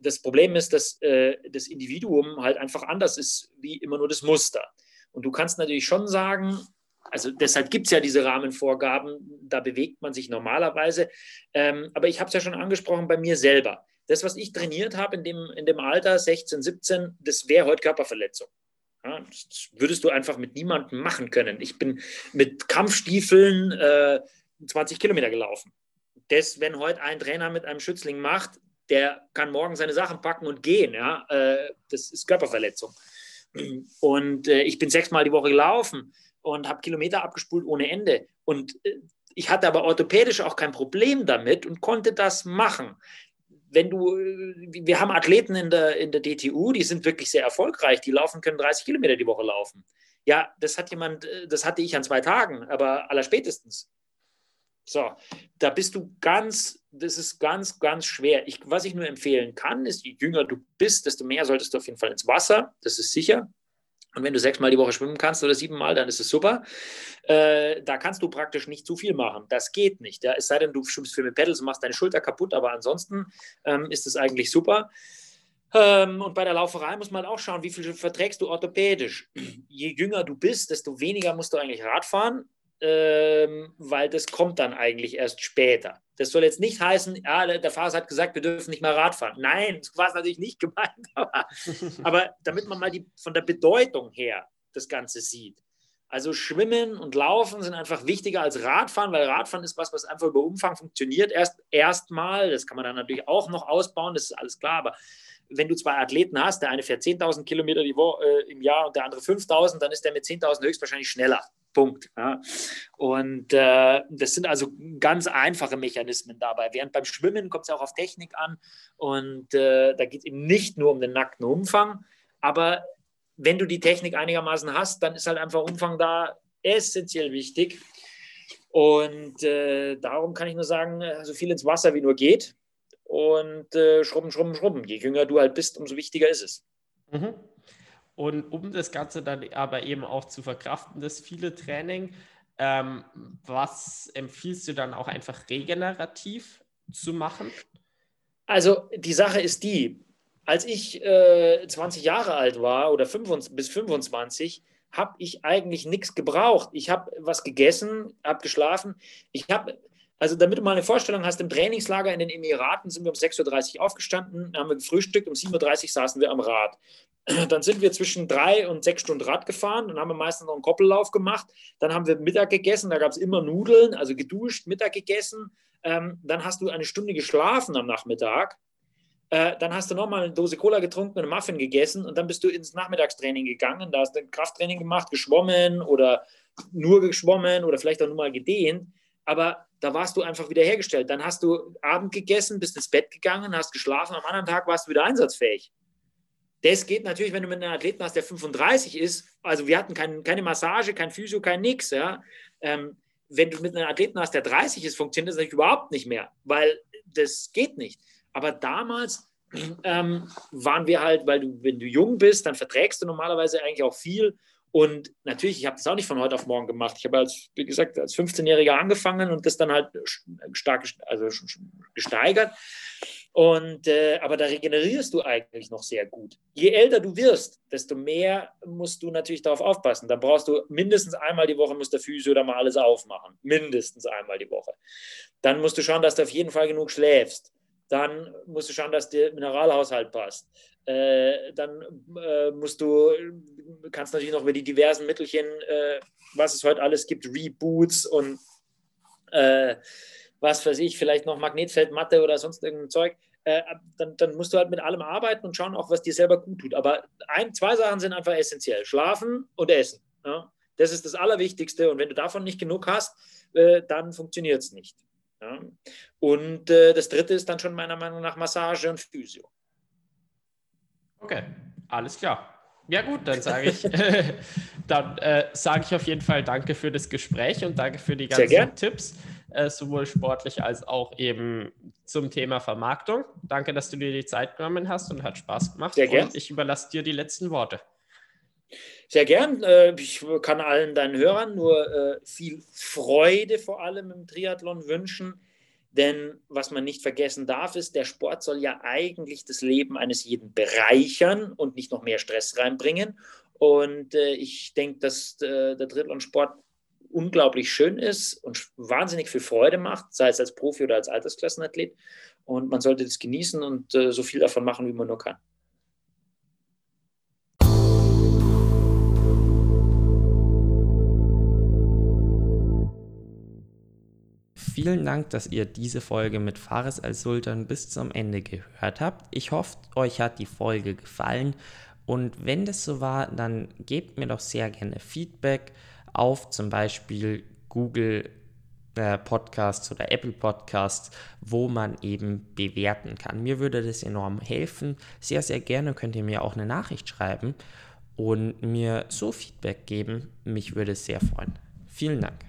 Speaker 2: Das Problem ist, dass äh, das Individuum halt einfach anders ist wie immer nur das Muster. Und du kannst natürlich schon sagen, also deshalb gibt es ja diese Rahmenvorgaben, da bewegt man sich normalerweise. Ähm, aber ich habe es ja schon angesprochen bei mir selber. Das, was ich trainiert habe in dem, in dem Alter, 16, 17, das wäre heute Körperverletzung. Ja, das würdest du einfach mit niemandem machen können. Ich bin mit Kampfstiefeln äh, 20 Kilometer gelaufen. Das, wenn heute ein Trainer mit einem Schützling macht, der kann morgen seine Sachen packen und gehen. Ja? Äh, das ist Körperverletzung. Und äh, ich bin sechsmal die Woche gelaufen und habe Kilometer abgespult ohne Ende. Und äh, ich hatte aber orthopädisch auch kein Problem damit und konnte das machen. Wenn du, äh, wir haben Athleten in der, in der DTU, die sind wirklich sehr erfolgreich, die laufen können 30 Kilometer die Woche laufen. Ja, das hat jemand, äh, das hatte ich an zwei Tagen, aber allerspätestens. So, da bist du ganz, das ist ganz, ganz schwer. Ich, was ich nur empfehlen kann, ist, je jünger du bist, desto mehr solltest du auf jeden Fall ins Wasser. Das ist sicher. Und wenn du sechsmal die Woche schwimmen kannst oder siebenmal, dann ist es super. Äh, da kannst du praktisch nicht zu viel machen. Das geht nicht. Ja? Es sei denn, du schwimmst viel mit Pedals und machst deine Schulter kaputt, aber ansonsten ähm, ist es eigentlich super. Ähm, und bei der Lauferei muss man auch schauen, wie viel verträgst du orthopädisch. Je jünger du bist, desto weniger musst du eigentlich Rad fahren ähm, weil das kommt dann eigentlich erst später. Das soll jetzt nicht heißen, ja, der Fahrer hat gesagt, wir dürfen nicht mehr Rad fahren. Nein, das war es natürlich nicht gemeint. Aber, aber damit man mal die, von der Bedeutung her das Ganze sieht. Also Schwimmen und Laufen sind einfach wichtiger als Radfahren, weil Radfahren ist was, was einfach über Umfang funktioniert. Erst erstmal, das kann man dann natürlich auch noch ausbauen, das ist alles klar, aber wenn du zwei Athleten hast, der eine fährt 10.000 Kilometer äh, im Jahr und der andere 5.000, dann ist der mit 10.000 höchstwahrscheinlich schneller. Punkt. Ja. Und äh, das sind also ganz einfache Mechanismen dabei. Während beim Schwimmen kommt es auch auf Technik an und äh, da geht es eben nicht nur um den nackten Umfang, aber wenn du die Technik einigermaßen hast, dann ist halt einfach Umfang da essentiell wichtig. Und äh, darum kann ich nur sagen, so viel ins Wasser wie nur geht und äh, schrubben, schrubben, schrubben. Je jünger du halt bist, umso wichtiger ist es.
Speaker 1: Mhm. Und um das Ganze dann aber eben auch zu verkraften, das viele Training, ähm, was empfiehlst du dann auch einfach regenerativ zu machen?
Speaker 2: Also die Sache ist die, als ich äh, 20 Jahre alt war oder 25, bis 25, habe ich eigentlich nichts gebraucht. Ich habe was gegessen, habe geschlafen. Ich habe also damit du mal eine Vorstellung hast, im Trainingslager in den Emiraten sind wir um 6.30 Uhr aufgestanden, haben wir gefrühstückt, um 7.30 Uhr saßen wir am Rad. Dann sind wir zwischen drei und sechs Stunden Rad gefahren, dann haben meistens noch einen Koppellauf gemacht, dann haben wir Mittag gegessen, da gab es immer Nudeln, also geduscht, Mittag gegessen, ähm, dann hast du eine Stunde geschlafen am Nachmittag, äh, dann hast du nochmal eine Dose Cola getrunken und einen Muffin gegessen und dann bist du ins Nachmittagstraining gegangen, da hast du ein Krafttraining gemacht, geschwommen oder nur geschwommen oder vielleicht auch nur mal gedehnt, aber da warst du einfach wieder hergestellt. Dann hast du Abend gegessen, bist ins Bett gegangen, hast geschlafen, am anderen Tag warst du wieder einsatzfähig. Das geht natürlich, wenn du mit einem Athleten hast, der 35 ist. Also wir hatten kein, keine Massage, kein Physio, kein Nix. Ja. Ähm, wenn du mit einem Athleten hast, der 30 ist, funktioniert das natürlich überhaupt nicht mehr, weil das geht nicht. Aber damals ähm, waren wir halt, weil du, wenn du jung bist, dann verträgst du normalerweise eigentlich auch viel und natürlich, ich habe das auch nicht von heute auf morgen gemacht. Ich habe als, wie gesagt, als 15-Jähriger angefangen und das dann halt stark also gesteigert. Und, äh, aber da regenerierst du eigentlich noch sehr gut. Je älter du wirst, desto mehr musst du natürlich darauf aufpassen. Dann brauchst du mindestens einmal die Woche, muss der Physio da mal alles aufmachen. Mindestens einmal die Woche. Dann musst du schauen, dass du auf jeden Fall genug schläfst. Dann musst du schauen, dass der Mineralhaushalt passt. Äh, dann äh, musst du, kannst natürlich noch über die diversen Mittelchen, äh, was es heute alles gibt, Reboots und äh, was weiß ich, vielleicht noch Magnetfeldmatte oder sonst irgendein Zeug. Äh, dann, dann, musst du halt mit allem arbeiten und schauen auch, was dir selber gut tut. Aber ein, zwei Sachen sind einfach essentiell: Schlafen und Essen. Ja? Das ist das Allerwichtigste. Und wenn du davon nicht genug hast, äh, dann funktioniert es nicht. Ja? Und das dritte ist dann schon meiner Meinung nach Massage und Physio.
Speaker 1: Okay, alles klar. Ja gut, dann sage ich, dann äh, sage ich auf jeden Fall Danke für das Gespräch und danke für die ganzen Tipps, äh, sowohl sportlich als auch eben zum Thema Vermarktung. Danke, dass du dir die Zeit genommen hast und hat Spaß gemacht.
Speaker 2: Sehr gern.
Speaker 1: Und ich überlasse dir die letzten Worte.
Speaker 2: Sehr gern. Äh, ich kann allen deinen Hörern nur äh, viel Freude vor allem im Triathlon wünschen. Denn was man nicht vergessen darf, ist, der Sport soll ja eigentlich das Leben eines jeden bereichern und nicht noch mehr Stress reinbringen. Und äh, ich denke, dass äh, der Triathlon-Sport unglaublich schön ist und wahnsinnig viel Freude macht, sei es als Profi oder als Altersklassenathlet. Und man sollte das genießen und äh, so viel davon machen, wie man nur kann.
Speaker 1: Vielen Dank, dass ihr diese Folge mit Fares al-Sultan bis zum Ende gehört habt. Ich hoffe, euch hat die Folge gefallen. Und wenn das so war, dann gebt mir doch sehr gerne Feedback auf zum Beispiel Google äh, Podcasts oder Apple Podcasts, wo man eben bewerten kann. Mir würde das enorm helfen. Sehr, sehr gerne könnt ihr mir auch eine Nachricht schreiben und mir so Feedback geben. Mich würde es sehr freuen. Vielen Dank.